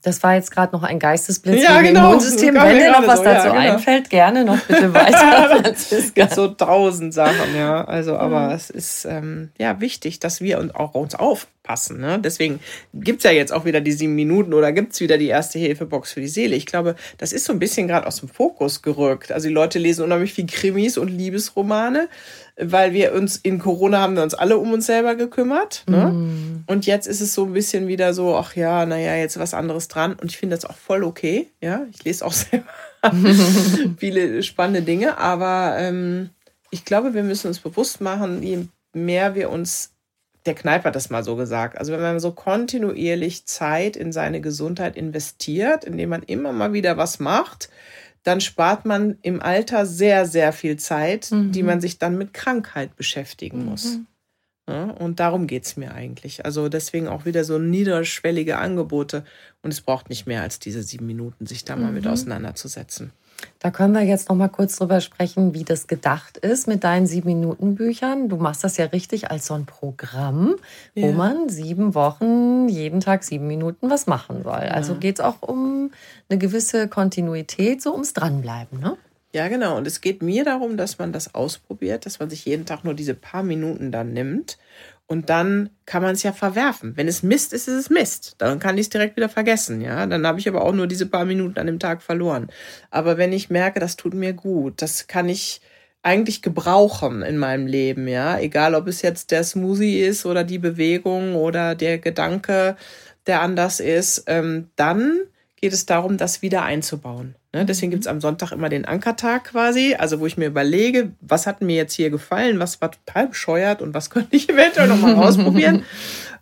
das war jetzt gerade noch ein Geistesblitz ja, im genau. Immunsystem. Wenn dir noch was so, dazu ja, genau. einfällt, gerne noch bitte <laughs> weiter, Franziska. so tausend Sachen, ja. Also, aber mhm. es ist ähm, ja wichtig, dass wir uns auch uns aufpassen. Ne? Deswegen gibt's ja jetzt auch wieder die sieben Minuten oder gibt's wieder die erste Hilfebox für die Seele. Ich glaube, das ist so ein bisschen gerade aus dem Fokus gerückt. Also die Leute lesen unheimlich viel Krimis und Liebesromane weil wir uns in Corona haben wir uns alle um uns selber gekümmert. Ne? Mm. Und jetzt ist es so ein bisschen wieder so, ach ja, naja, jetzt was anderes dran. Und ich finde das auch voll okay. Ja, ich lese auch <laughs> selber <laughs> viele spannende Dinge, aber ähm, ich glaube, wir müssen uns bewusst machen, je mehr wir uns der Kneipp hat das mal so gesagt. Also wenn man so kontinuierlich Zeit in seine Gesundheit investiert, indem man immer mal wieder was macht, dann spart man im Alter sehr, sehr viel Zeit, mhm. die man sich dann mit Krankheit beschäftigen muss. Mhm. Ja, und darum geht es mir eigentlich. Also deswegen auch wieder so niederschwellige Angebote. Und es braucht nicht mehr als diese sieben Minuten, sich da mal mit mhm. auseinanderzusetzen. Da können wir jetzt noch mal kurz drüber sprechen, wie das gedacht ist mit deinen sieben Minuten Büchern. Du machst das ja richtig als so ein Programm, ja. wo man sieben Wochen jeden Tag sieben Minuten was machen soll. Ja. Also geht es auch um eine gewisse Kontinuität, so ums Dranbleiben, ne? Ja, genau. Und es geht mir darum, dass man das ausprobiert, dass man sich jeden Tag nur diese paar Minuten dann nimmt und dann kann man es ja verwerfen. Wenn es Mist ist, ist es Mist. Dann kann ich es direkt wieder vergessen, ja. Dann habe ich aber auch nur diese paar Minuten an dem Tag verloren. Aber wenn ich merke, das tut mir gut, das kann ich eigentlich gebrauchen in meinem Leben, ja. Egal, ob es jetzt der Smoothie ist oder die Bewegung oder der Gedanke, der anders ist, ähm, dann geht es darum, das wieder einzubauen. Ne? Deswegen gibt es am Sonntag immer den Ankertag quasi, also wo ich mir überlege, was hat mir jetzt hier gefallen, was war total bescheuert und was <laughs> könnte ich eventuell nochmal <laughs> ausprobieren.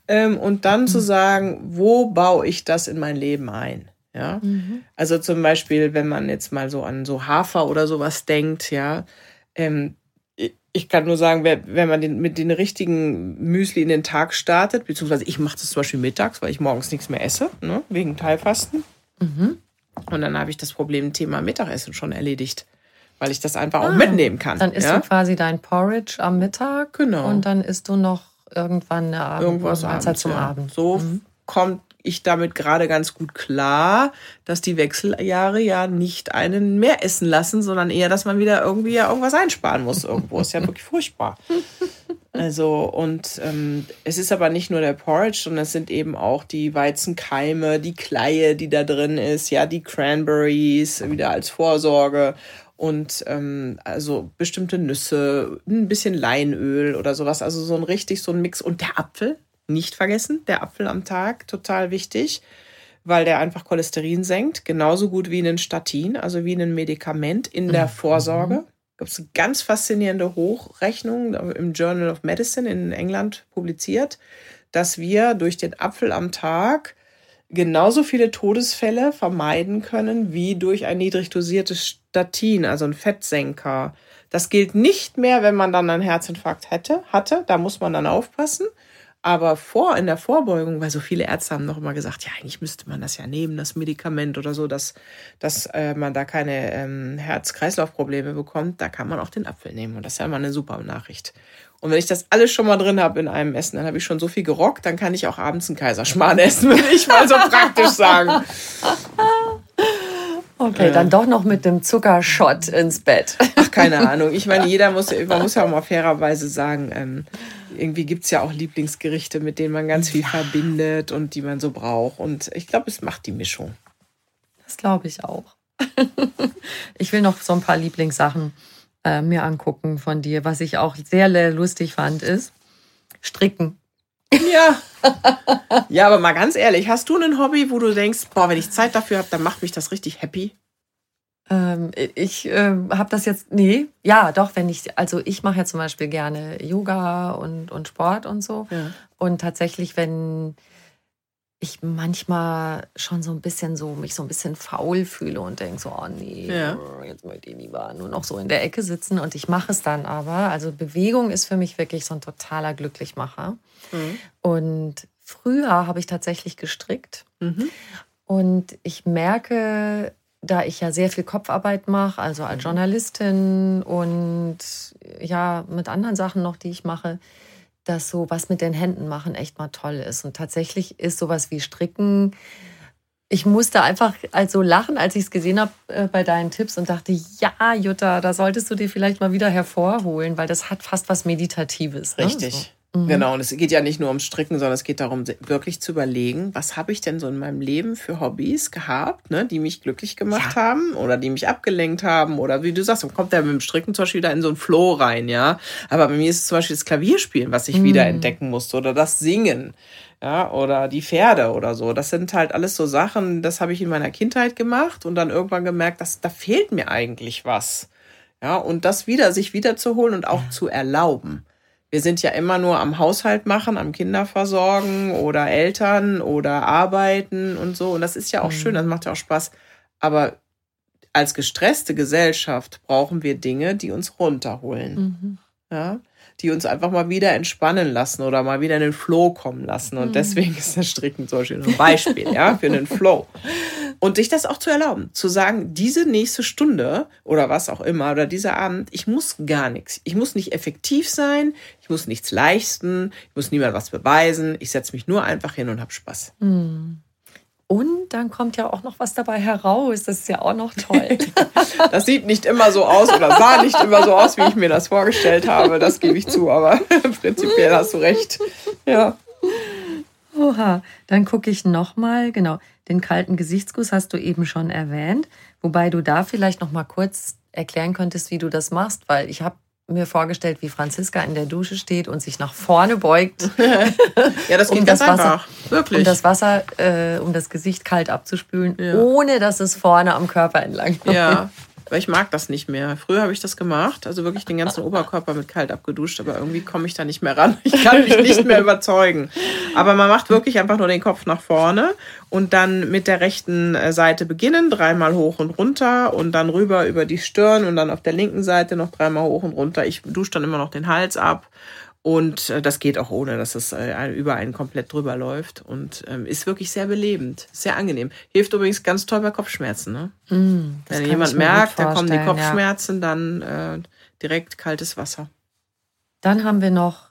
Ähm, und dann zu sagen, wo baue ich das in mein Leben ein? Ja, mhm. also zum Beispiel, wenn man jetzt mal so an so Hafer oder sowas denkt, ja, ähm, ich kann nur sagen, wenn man den, mit den richtigen Müsli in den Tag startet, beziehungsweise ich mache das zum Beispiel mittags, weil ich morgens nichts mehr esse, ne, wegen Teilfasten. Mhm. Und dann habe ich das Problem Thema Mittagessen schon erledigt, weil ich das einfach ah, auch mitnehmen kann. Dann isst ja? du quasi dein Porridge am Mittag. Genau. Und dann isst du noch irgendwann eine Abend Irgendwas Mahlzeit zum ja. Abend. So mhm. kommt ich damit gerade ganz gut klar, dass die Wechseljahre ja nicht einen mehr essen lassen, sondern eher, dass man wieder irgendwie ja irgendwas einsparen muss irgendwo. Ist ja wirklich furchtbar. <laughs> Also, und ähm, es ist aber nicht nur der Porridge, sondern es sind eben auch die Weizenkeime, die Kleie, die da drin ist, ja, die Cranberries wieder als Vorsorge und ähm, also bestimmte Nüsse, ein bisschen Leinöl oder sowas. Also so ein richtig so ein Mix. Und der Apfel, nicht vergessen, der Apfel am Tag, total wichtig, weil der einfach Cholesterin senkt, genauso gut wie ein Statin, also wie ein Medikament in der mhm. Vorsorge gab es eine ganz faszinierende Hochrechnung im Journal of Medicine in England publiziert, dass wir durch den Apfel am Tag genauso viele Todesfälle vermeiden können wie durch ein niedrig dosiertes Statin, also ein Fettsenker. Das gilt nicht mehr, wenn man dann einen Herzinfarkt hätte, hatte. Da muss man dann aufpassen. Aber vor, in der Vorbeugung, weil so viele Ärzte haben noch immer gesagt, ja, eigentlich müsste man das ja nehmen, das Medikament oder so, dass, dass äh, man da keine ähm, Herz-Kreislauf-Probleme bekommt, da kann man auch den Apfel nehmen. Und das ist ja immer eine super Nachricht. Und wenn ich das alles schon mal drin habe in einem Essen, dann habe ich schon so viel gerockt, dann kann ich auch abends einen Kaiserschmarrn <laughs> essen, würde ich mal so praktisch sagen. <laughs> Okay, äh, dann doch noch mit dem Zuckershot ins Bett. Ach, keine <laughs> Ahnung. Ich meine, jeder muss, man muss ja auch mal fairerweise sagen, ähm, irgendwie gibt es ja auch Lieblingsgerichte, mit denen man ganz viel ja. verbindet und die man so braucht. Und ich glaube, es macht die Mischung. Das glaube ich auch. <laughs> ich will noch so ein paar Lieblingssachen äh, mir angucken von dir. Was ich auch sehr lustig fand, ist Stricken. Ja. ja, aber mal ganz ehrlich, hast du ein Hobby, wo du denkst, boah, wenn ich Zeit dafür habe, dann macht mich das richtig happy? Ähm, ich äh, habe das jetzt, nee, ja, doch, wenn ich, also ich mache ja zum Beispiel gerne Yoga und, und Sport und so. Ja. Und tatsächlich, wenn ich manchmal schon so ein bisschen so, mich so ein bisschen faul fühle und denke so, oh nee, ja. jetzt möchte ich lieber nur noch so in der Ecke sitzen und ich mache es dann aber. Also Bewegung ist für mich wirklich so ein totaler Glücklichmacher. Mhm. Und früher habe ich tatsächlich gestrickt. Mhm. Und ich merke, da ich ja sehr viel Kopfarbeit mache, also als mhm. Journalistin und ja, mit anderen Sachen noch, die ich mache, dass so was mit den Händen machen echt mal toll ist. Und tatsächlich ist sowas wie Stricken. Ich musste einfach also lachen, als ich es gesehen habe äh, bei deinen Tipps und dachte, ja, Jutta, da solltest du dir vielleicht mal wieder hervorholen, weil das hat fast was Meditatives. Ne? Richtig. So. Mhm. Genau, und es geht ja nicht nur ums Stricken, sondern es geht darum, wirklich zu überlegen, was habe ich denn so in meinem Leben für Hobbys gehabt, ne, die mich glücklich gemacht ja. haben oder die mich abgelenkt haben oder wie du sagst, dann kommt der mit dem Stricken zum Beispiel wieder in so einen Flow rein, ja. Aber bei mir ist es zum Beispiel das Klavierspielen, was ich mhm. wieder entdecken musste oder das Singen. Ja, oder die Pferde oder so. Das sind halt alles so Sachen, das habe ich in meiner Kindheit gemacht und dann irgendwann gemerkt, dass da fehlt mir eigentlich was. Ja, und das wieder, sich wiederzuholen und auch ja. zu erlauben wir sind ja immer nur am Haushalt machen, am Kinderversorgen oder Eltern oder arbeiten und so. Und das ist ja auch mhm. schön, das macht ja auch Spaß. Aber als gestresste Gesellschaft brauchen wir Dinge, die uns runterholen. Mhm. Ja? Die uns einfach mal wieder entspannen lassen oder mal wieder in den Flow kommen lassen. Und mhm. deswegen <laughs> ist das Stricken zum Beispiel ein Beispiel ja, für den Flow. Und sich das auch zu erlauben, zu sagen, diese nächste Stunde oder was auch immer oder dieser Abend, ich muss gar nichts. Ich muss nicht effektiv sein, ich muss nichts leisten, ich muss niemand was beweisen. Ich setze mich nur einfach hin und habe Spaß. Hm. Und dann kommt ja auch noch was dabei heraus. Das ist ja auch noch toll. <laughs> das sieht nicht immer so aus oder sah nicht immer so aus, wie ich mir das vorgestellt habe. Das gebe ich zu, aber <laughs> prinzipiell hast du recht. Ja. Oha, dann gucke ich nochmal. Genau. Den kalten Gesichtsguss hast du eben schon erwähnt, wobei du da vielleicht noch mal kurz erklären könntest, wie du das machst, weil ich habe mir vorgestellt, wie Franziska in der Dusche steht und sich nach vorne beugt. <laughs> ja, das geht um ganz das Wasser, einfach. Wirklich. Um das Wasser, äh, um das Gesicht kalt abzuspülen, ja. ohne dass es vorne am Körper entlang kommt. Ja, weil ich mag das nicht mehr. Früher habe ich das gemacht, also wirklich den ganzen Oberkörper mit kalt abgeduscht, aber irgendwie komme ich da nicht mehr ran. <laughs> Ich kann mich nicht mehr überzeugen. Aber man macht wirklich einfach nur den Kopf nach vorne und dann mit der rechten äh, Seite beginnen, dreimal hoch und runter und dann rüber über die Stirn und dann auf der linken Seite noch dreimal hoch und runter. Ich dusche dann immer noch den Hals ab und äh, das geht auch ohne, dass es äh, über einen komplett drüber läuft. Und ähm, ist wirklich sehr belebend, sehr angenehm. Hilft übrigens ganz toll bei Kopfschmerzen. Ne? Mm, Wenn jemand merkt, da kommen die Kopfschmerzen, ja. dann äh, direkt kaltes Wasser. Dann haben wir noch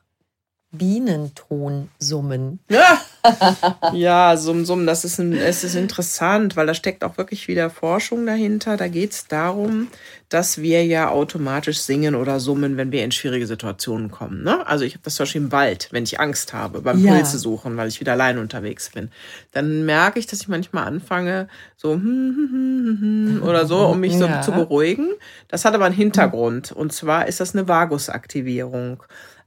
Bienentonsummen. <laughs> Ja, ja Summ, Summ, das ist, ein, es ist interessant, weil da steckt auch wirklich wieder Forschung dahinter. Da geht es darum, dass wir ja automatisch singen oder summen, wenn wir in schwierige Situationen kommen. Ne? Also ich habe das zum Beispiel im Wald, wenn ich Angst habe, beim ja. Pilze suchen, weil ich wieder allein unterwegs bin. Dann merke ich, dass ich manchmal anfange, so hm, hm, hm, oder so, um mich <laughs> ja. so zu beruhigen. Das hat aber einen Hintergrund. Und zwar ist das eine Vagusaktivierung.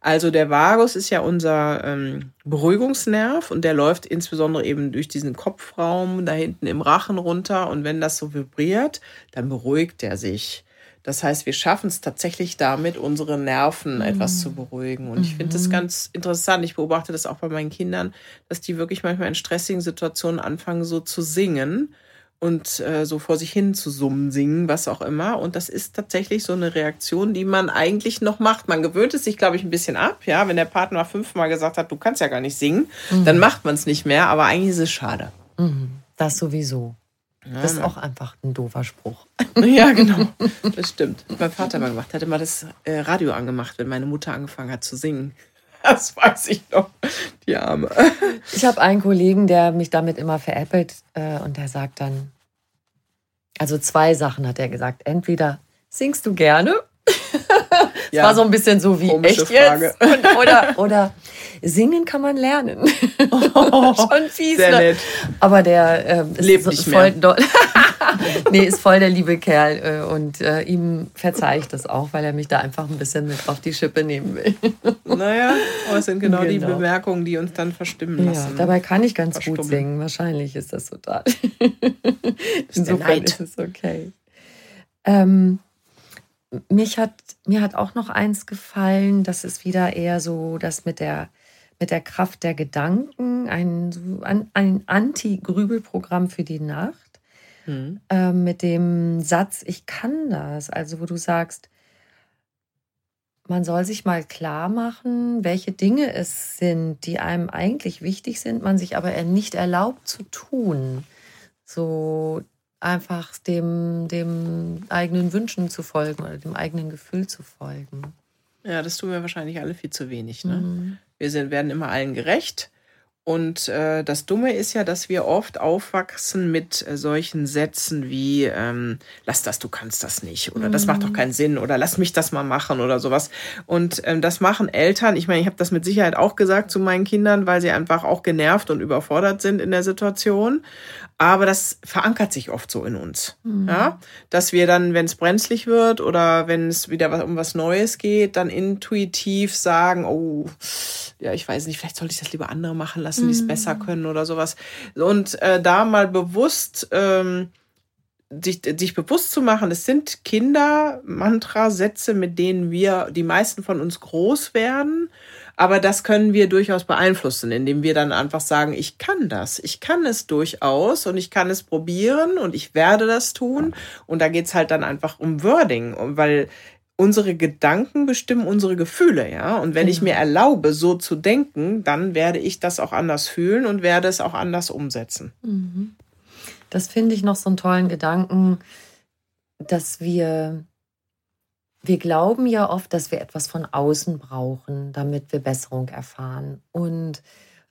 Also der Vagus ist ja unser ähm, Beruhigungsnerv und der läuft insbesondere eben durch diesen Kopfraum da hinten im Rachen runter und wenn das so vibriert, dann beruhigt er sich. Das heißt, wir schaffen es tatsächlich damit, unsere Nerven mhm. etwas zu beruhigen. Und ich finde das mhm. ganz interessant. Ich beobachte das auch bei meinen Kindern, dass die wirklich manchmal in stressigen Situationen anfangen, so zu singen und äh, so vor sich hin zu summen, singen, was auch immer. Und das ist tatsächlich so eine Reaktion, die man eigentlich noch macht. Man gewöhnt es sich, glaube ich, ein bisschen ab. Ja, wenn der Partner fünfmal gesagt hat, du kannst ja gar nicht singen, mhm. dann macht man es nicht mehr. Aber eigentlich ist es schade. Mhm. Das sowieso. Das ist auch einfach ein doofer Spruch. <laughs> Ja, genau. <laughs> Das stimmt. Mein Vater mal gemacht. Hat immer das äh, Radio angemacht, wenn meine Mutter angefangen hat zu singen. <laughs> Das weiß ich noch, die Arme. <laughs> Ich habe einen Kollegen, der mich damit immer veräppelt äh, und der sagt dann, also zwei Sachen hat er gesagt. Entweder singst du gerne. <laughs> Es ja. war so ein bisschen so wie echt Frage. jetzt. Und, oder, oder singen kann man lernen. Oh, Schon fies. Sehr ne? nett. Aber der äh, ist Lebt nicht voll mehr. Nee, ist voll der liebe Kerl. Äh, und äh, ihm verzeihe ich das auch, weil er mich da einfach ein bisschen mit auf die Schippe nehmen will. <laughs> naja, aber es sind genau, genau, die Bemerkungen, die uns dann verstimmen lassen. Ja, dabei kann ich ganz gut singen. Wahrscheinlich ist das total. <laughs> Insofern ist es okay. Ähm, mich hat, mir hat auch noch eins gefallen, das ist wieder eher so das mit der, mit der Kraft der Gedanken, ein, ein Anti-Grübelprogramm für die Nacht. Mhm. Äh, mit dem Satz, ich kann das. Also, wo du sagst, man soll sich mal klar machen, welche Dinge es sind, die einem eigentlich wichtig sind, man sich aber nicht erlaubt zu tun. So einfach dem, dem eigenen Wünschen zu folgen oder dem eigenen Gefühl zu folgen. Ja, das tun wir wahrscheinlich alle viel zu wenig. Ne? Mhm. Wir sind, werden immer allen gerecht und äh, das Dumme ist ja, dass wir oft aufwachsen mit äh, solchen Sätzen wie ähm, lass das, du kannst das nicht oder das macht doch mhm. keinen Sinn oder lass mich das mal machen oder sowas. Und ähm, das machen Eltern. Ich meine, ich habe das mit Sicherheit auch gesagt zu meinen Kindern, weil sie einfach auch genervt und überfordert sind in der Situation. Aber das verankert sich oft so in uns. Mhm. Ja? Dass wir dann, wenn es brenzlig wird oder wenn es wieder um was Neues geht, dann intuitiv sagen, oh, ja, ich weiß nicht, vielleicht sollte ich das lieber andere machen lassen, mhm. die es besser können oder sowas. Und äh, da mal bewusst, ähm, sich, sich bewusst zu machen, es sind Kinder-Mantra-Sätze, mit denen wir, die meisten von uns groß werden aber das können wir durchaus beeinflussen, indem wir dann einfach sagen, ich kann das, ich kann es durchaus und ich kann es probieren und ich werde das tun. Und da geht's halt dann einfach um Wording, weil unsere Gedanken bestimmen unsere Gefühle, ja. Und wenn genau. ich mir erlaube, so zu denken, dann werde ich das auch anders fühlen und werde es auch anders umsetzen. Mhm. Das finde ich noch so einen tollen Gedanken, dass wir wir glauben ja oft, dass wir etwas von außen brauchen, damit wir Besserung erfahren. Und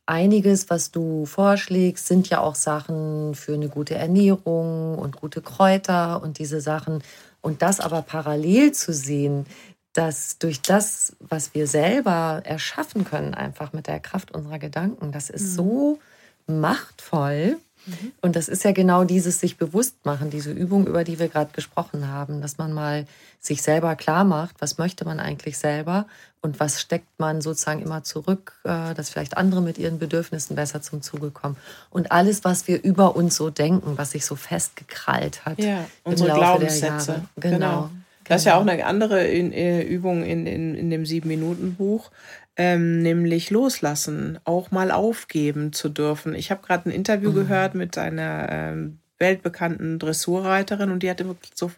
einiges, was du vorschlägst, sind ja auch Sachen für eine gute Ernährung und gute Kräuter und diese Sachen. Und das aber parallel zu sehen, dass durch das, was wir selber erschaffen können, einfach mit der Kraft unserer Gedanken, das ist mhm. so machtvoll. Mhm. Und das ist ja genau dieses sich bewusst machen, diese Übung, über die wir gerade gesprochen haben, dass man mal sich selber klar macht, was möchte man eigentlich selber und was steckt man sozusagen immer zurück, äh, dass vielleicht andere mit ihren Bedürfnissen besser zum Zuge kommen. Und alles, was wir über uns so denken, was sich so festgekrallt hat. Ja, unsere Glaubenssätze. Genau. genau. Das ist ja auch eine andere äh, Übung in, in, in dem Sieben-Minuten-Buch ähm, nämlich loslassen, auch mal aufgeben zu dürfen. Ich habe gerade ein Interview mhm. gehört mit einer ähm, weltbekannten Dressurreiterin und die hat so,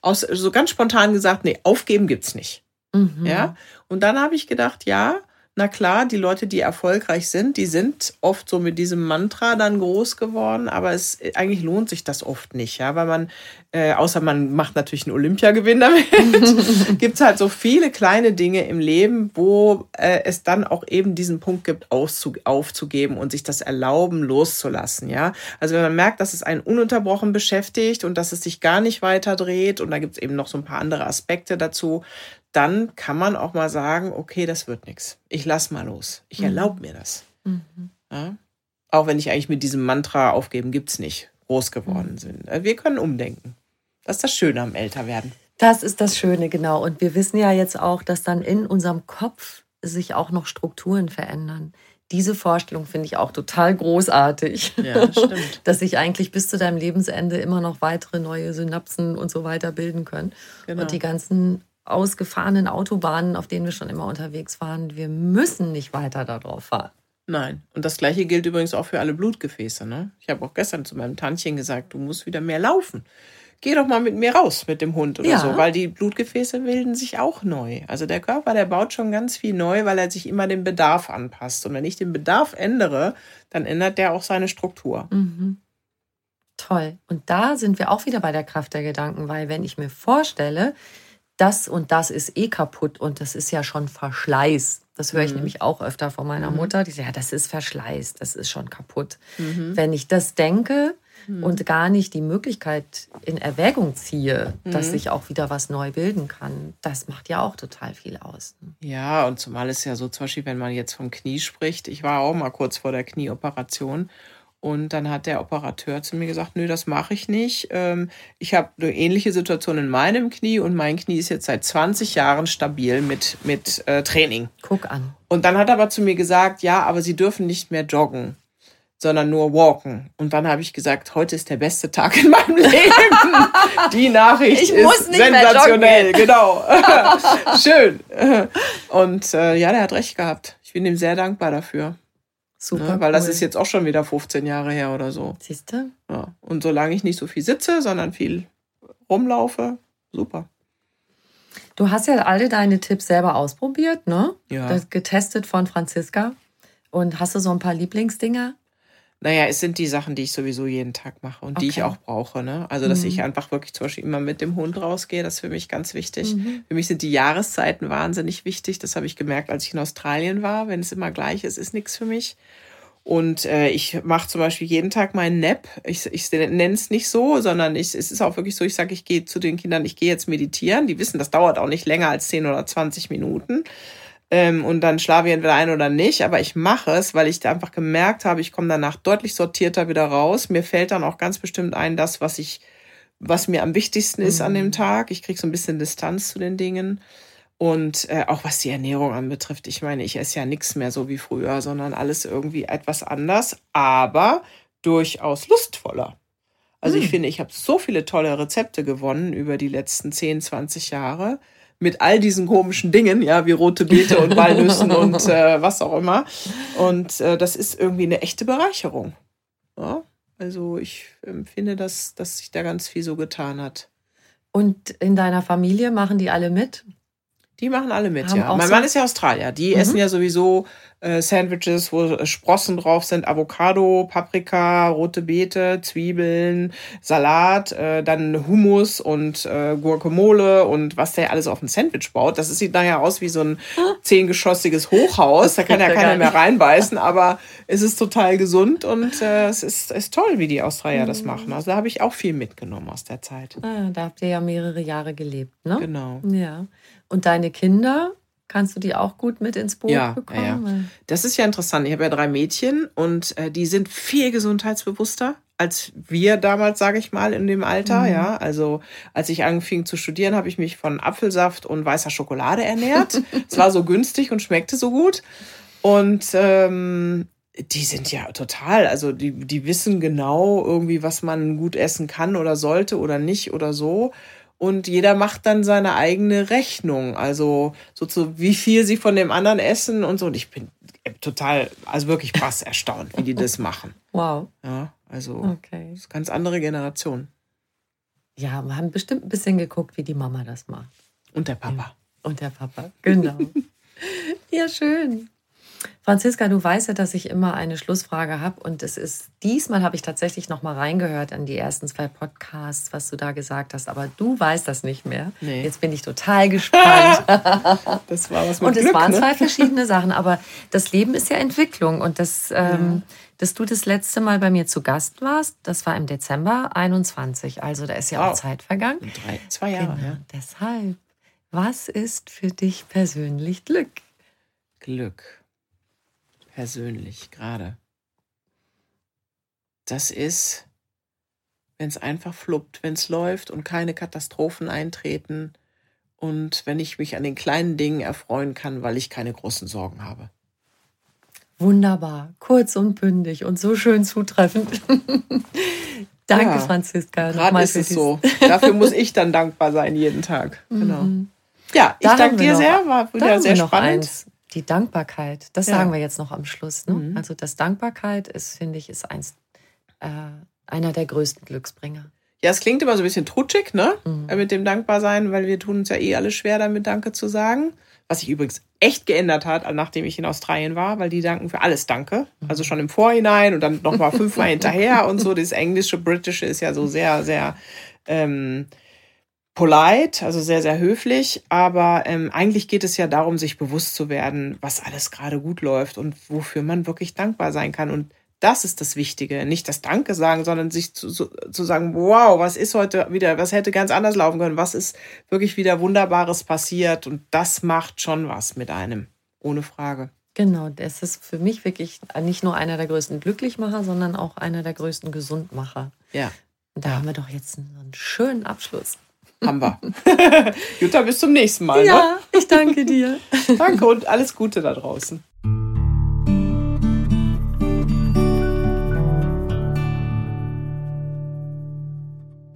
aus, so ganz spontan gesagt, nee, aufgeben gibt's nicht. Mhm. Ja. Und dann habe ich gedacht, ja, na klar, die Leute, die erfolgreich sind, die sind oft so mit diesem Mantra dann groß geworden, aber es eigentlich lohnt sich das oft nicht, ja, weil man, äh, außer man macht natürlich einen Olympiagewinn damit, <laughs> gibt's halt so viele kleine Dinge im Leben, wo äh, es dann auch eben diesen Punkt gibt, aufzugeben und sich das erlauben, loszulassen, ja. Also wenn man merkt, dass es einen ununterbrochen beschäftigt und dass es sich gar nicht weiter dreht und da gibt's eben noch so ein paar andere Aspekte dazu, dann kann man auch mal sagen, okay, das wird nichts. Ich lass mal los. Ich mhm. erlaube mir das. Mhm. Ja? Auch wenn ich eigentlich mit diesem Mantra aufgeben gibt's nicht groß geworden mhm. sind. Äh, wir können umdenken. Das ist das Schöne am Älterwerden. Das ist das Schöne, genau. Und wir wissen ja jetzt auch, dass dann in unserem Kopf sich auch noch Strukturen verändern. Diese Vorstellung finde ich auch total großartig. Ja, stimmt. <laughs> dass sich eigentlich bis zu deinem Lebensende immer noch weitere neue Synapsen und so weiter bilden können. Genau. Und die ganzen ausgefahrenen Autobahnen, auf denen wir schon immer unterwegs waren. Wir müssen nicht weiter darauf fahren. Nein. Und das Gleiche gilt übrigens auch für alle Blutgefäße. Ne? Ich habe auch gestern zu meinem Tantchen gesagt, du musst wieder mehr laufen. Geh doch mal mit mir raus mit dem Hund oder ja. so, weil die Blutgefäße bilden sich auch neu. Also der Körper, der baut schon ganz viel neu, weil er sich immer dem Bedarf anpasst. Und wenn ich den Bedarf ändere, dann ändert der auch seine Struktur. Mhm. Toll. Und da sind wir auch wieder bei der Kraft der Gedanken, weil wenn ich mir vorstelle, das und das ist eh kaputt und das ist ja schon Verschleiß. Das höre ich mhm. nämlich auch öfter von meiner mhm. Mutter, die sagt, ja, das ist Verschleiß, das ist schon kaputt. Mhm. Wenn ich das denke mhm. und gar nicht die Möglichkeit in Erwägung ziehe, dass mhm. sich auch wieder was neu bilden kann, das macht ja auch total viel aus. Ja, und zumal es ja so, zum Beispiel, wenn man jetzt vom Knie spricht, ich war auch mal kurz vor der Knieoperation und dann hat der Operateur zu mir gesagt, nö, das mache ich nicht. Ähm, ich habe eine ähnliche Situation in meinem Knie und mein Knie ist jetzt seit 20 Jahren stabil mit, mit äh, Training. Guck an. Und dann hat er aber zu mir gesagt, ja, aber Sie dürfen nicht mehr joggen. sondern nur walken. Und dann habe ich gesagt, heute ist der beste Tag in meinem Leben. <laughs> Die Nachricht ich ist sensationell, genau. <laughs> Schön. Und äh, ja, der hat recht gehabt. Ich bin ihm sehr dankbar dafür. Super. Ne? Weil das ist jetzt auch schon wieder 15 Jahre her oder so. Siehst du? Ja. Und solange ich nicht so viel sitze, sondern viel rumlaufe, super. Du hast ja alle deine Tipps selber ausprobiert, ne? Ja. Das getestet von Franziska. Und hast du so ein paar Lieblingsdinger? Naja, es sind die Sachen, die ich sowieso jeden Tag mache und okay. die ich auch brauche. Ne? Also, dass mhm. ich einfach wirklich zum Beispiel immer mit dem Hund rausgehe, das ist für mich ganz wichtig. Mhm. Für mich sind die Jahreszeiten wahnsinnig wichtig. Das habe ich gemerkt, als ich in Australien war. Wenn es immer gleich ist, ist nichts für mich. Und äh, ich mache zum Beispiel jeden Tag meinen Nap. Ich, ich nenne es nicht so, sondern ich, es ist auch wirklich so, ich sage, ich gehe zu den Kindern, ich gehe jetzt meditieren. Die wissen, das dauert auch nicht länger als 10 oder 20 Minuten. Ähm, und dann schlafe ich entweder ein oder nicht. Aber ich mache es, weil ich da einfach gemerkt habe, ich komme danach deutlich sortierter wieder raus. Mir fällt dann auch ganz bestimmt ein, das, was ich, was mir am wichtigsten ist mhm. an dem mhm. Tag. Ich kriege so ein bisschen Distanz zu den Dingen. Und äh, auch was die Ernährung anbetrifft, ich meine, ich esse ja nichts mehr so wie früher, sondern alles irgendwie etwas anders, aber durchaus lustvoller. Also ich hm. finde, ich habe so viele tolle Rezepte gewonnen über die letzten 10, 20 Jahre mit all diesen komischen Dingen, ja, wie rote Beete und Walnüssen <laughs> und äh, was auch immer. Und äh, das ist irgendwie eine echte Bereicherung. Ja? Also ich empfinde, dass, dass sich da ganz viel so getan hat. Und in deiner Familie machen die alle mit? Die machen alle mit, Haben ja. Mein Mann ist ja Australier. Die mhm. essen ja sowieso äh, Sandwiches, wo Sprossen drauf sind, Avocado, Paprika, rote Beete, Zwiebeln, Salat, äh, dann Hummus und äh, Guacamole und was der alles auf ein Sandwich baut. Das sieht nachher aus wie so ein zehngeschossiges Hochhaus. Da kann ja keiner mehr reinbeißen, aber es ist total gesund und äh, es ist, ist toll, wie die Australier mhm. das machen. Also da habe ich auch viel mitgenommen aus der Zeit. Ah, da habt ihr ja mehrere Jahre gelebt, ne? Genau. Ja. Und deine Kinder, kannst du die auch gut mit ins Boot ja, bekommen? Ja, Das ist ja interessant. Ich habe ja drei Mädchen und äh, die sind viel gesundheitsbewusster als wir damals, sage ich mal, in dem Alter. Mhm. Ja, also als ich anfing zu studieren, habe ich mich von Apfelsaft und weißer Schokolade ernährt. <laughs> es war so günstig und schmeckte so gut. Und ähm, die sind ja total, also die, die wissen genau irgendwie, was man gut essen kann oder sollte oder nicht oder so und jeder macht dann seine eigene Rechnung. Also so zu wie viel sie von dem anderen essen und so. Und ich bin total, also wirklich krass erstaunt, wie die das machen. Wow. Ja, also okay. das ist eine ganz andere Generation. Ja, wir haben bestimmt ein bisschen geguckt, wie die Mama das macht. Und der Papa. Ja. Und der Papa, genau. <laughs> ja, schön. Franziska, du weißt ja, dass ich immer eine Schlussfrage habe und es ist diesmal habe ich tatsächlich noch mal reingehört an die ersten zwei Podcasts, was du da gesagt hast, aber du weißt das nicht mehr. Nee. Jetzt bin ich total gespannt. <laughs> <laughs> das war was mit Und es waren ne? zwei <laughs> verschiedene Sachen, aber das Leben ist ja Entwicklung und das ähm, ja. dass du das letzte Mal bei mir zu Gast warst, das war im Dezember 21, also da ist ja wow. auch Zeit vergangen. Drei, zwei Jahre, genau, ja. Deshalb, was ist für dich persönlich Glück? Glück persönlich gerade. Das ist, wenn es einfach fluppt, wenn es läuft und keine Katastrophen eintreten und wenn ich mich an den kleinen Dingen erfreuen kann, weil ich keine großen Sorgen habe. Wunderbar, kurz und bündig und so schön zutreffend. <laughs> Danke, ja, Franziska. Gerade ist es so. Dafür muss ich dann dankbar sein jeden Tag. <laughs> Genau. Mhm. Ja, ich danke dir sehr. War wieder sehr spannend. Eins. Die Dankbarkeit, das ja. sagen wir jetzt noch am Schluss. Ne? Mhm. Also das Dankbarkeit ist, finde ich, ist eins, äh, einer der größten Glücksbringer. Ja, es klingt immer so ein bisschen trutschig, ne? Mhm. Mit dem Dankbarsein, weil wir tun uns ja eh alle schwer damit Danke zu sagen. Was sich übrigens echt geändert hat, nachdem ich in Australien war, weil die danken für alles Danke. Mhm. Also schon im Vorhinein und dann nochmal <laughs> fünfmal hinterher und so. Das englische, britische ist ja so sehr, sehr ähm, polite, also sehr, sehr höflich. Aber ähm, eigentlich geht es ja darum, sich bewusst zu werden, was alles gerade gut läuft und wofür man wirklich dankbar sein kann. Und das ist das Wichtige. Nicht das Danke sagen, sondern sich zu, zu sagen, wow, was ist heute wieder, was hätte ganz anders laufen können, was ist wirklich wieder Wunderbares passiert. Und das macht schon was mit einem, ohne Frage. Genau, das ist für mich wirklich nicht nur einer der größten Glücklichmacher, sondern auch einer der größten Gesundmacher. Ja. Da ja. haben wir doch jetzt einen schönen Abschluss. Haben wir. <laughs> Jutta, bis zum nächsten Mal. Ja, ne? ich danke dir. danke und alles Gute da draußen.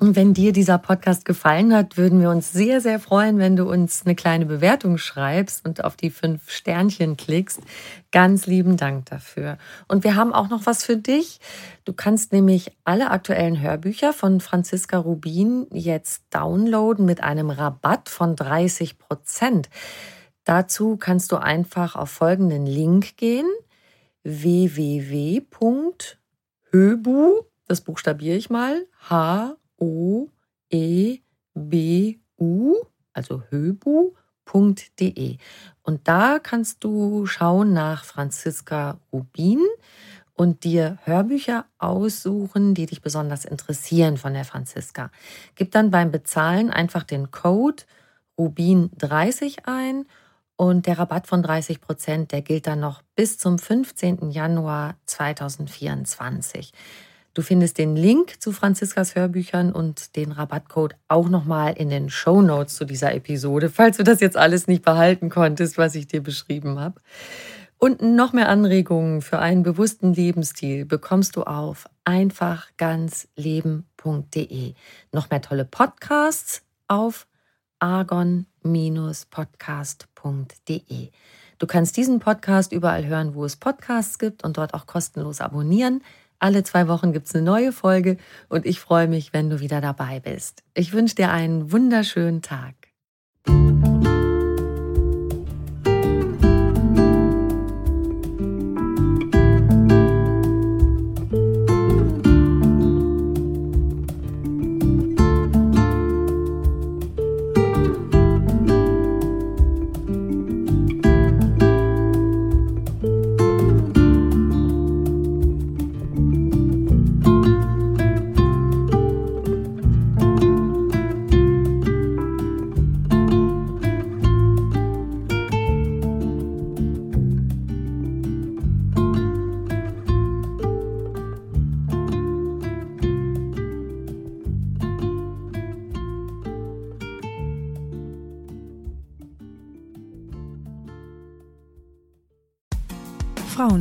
Und wenn dir dieser Podcast gefallen hat, würden wir uns sehr, sehr freuen, wenn du uns eine kleine Bewertung schreibst und auf die fünf Sternchen klickst. Ganz lieben Dank dafür. Und wir haben auch noch was für dich. Du kannst nämlich alle aktuellen Hörbücher von Franziska Rubin jetzt downloaden mit einem Rabatt von 30 Prozent. Dazu kannst du einfach auf folgenden Link gehen www.höbu, das buchstabiere ich mal, H O E B U, also höbu.de. Und da kannst du schauen nach Franziska Rubin und dir Hörbücher aussuchen, die dich besonders interessieren von der Franziska. Gib dann beim Bezahlen einfach den Code Rubin30 ein und der Rabatt von 30 Prozent, der gilt dann noch bis zum 15. Januar 2024. Du findest den Link zu Franziskas Hörbüchern und den Rabattcode auch nochmal in den Show Notes zu dieser Episode, falls du das jetzt alles nicht behalten konntest, was ich dir beschrieben habe. Und noch mehr Anregungen für einen bewussten Lebensstil bekommst du auf einfachganzleben.de. Noch mehr tolle Podcasts auf argon-podcast.de. Du kannst diesen Podcast überall hören, wo es Podcasts gibt und dort auch kostenlos abonnieren. Alle zwei Wochen gibt es eine neue Folge und ich freue mich, wenn du wieder dabei bist. Ich wünsche dir einen wunderschönen Tag.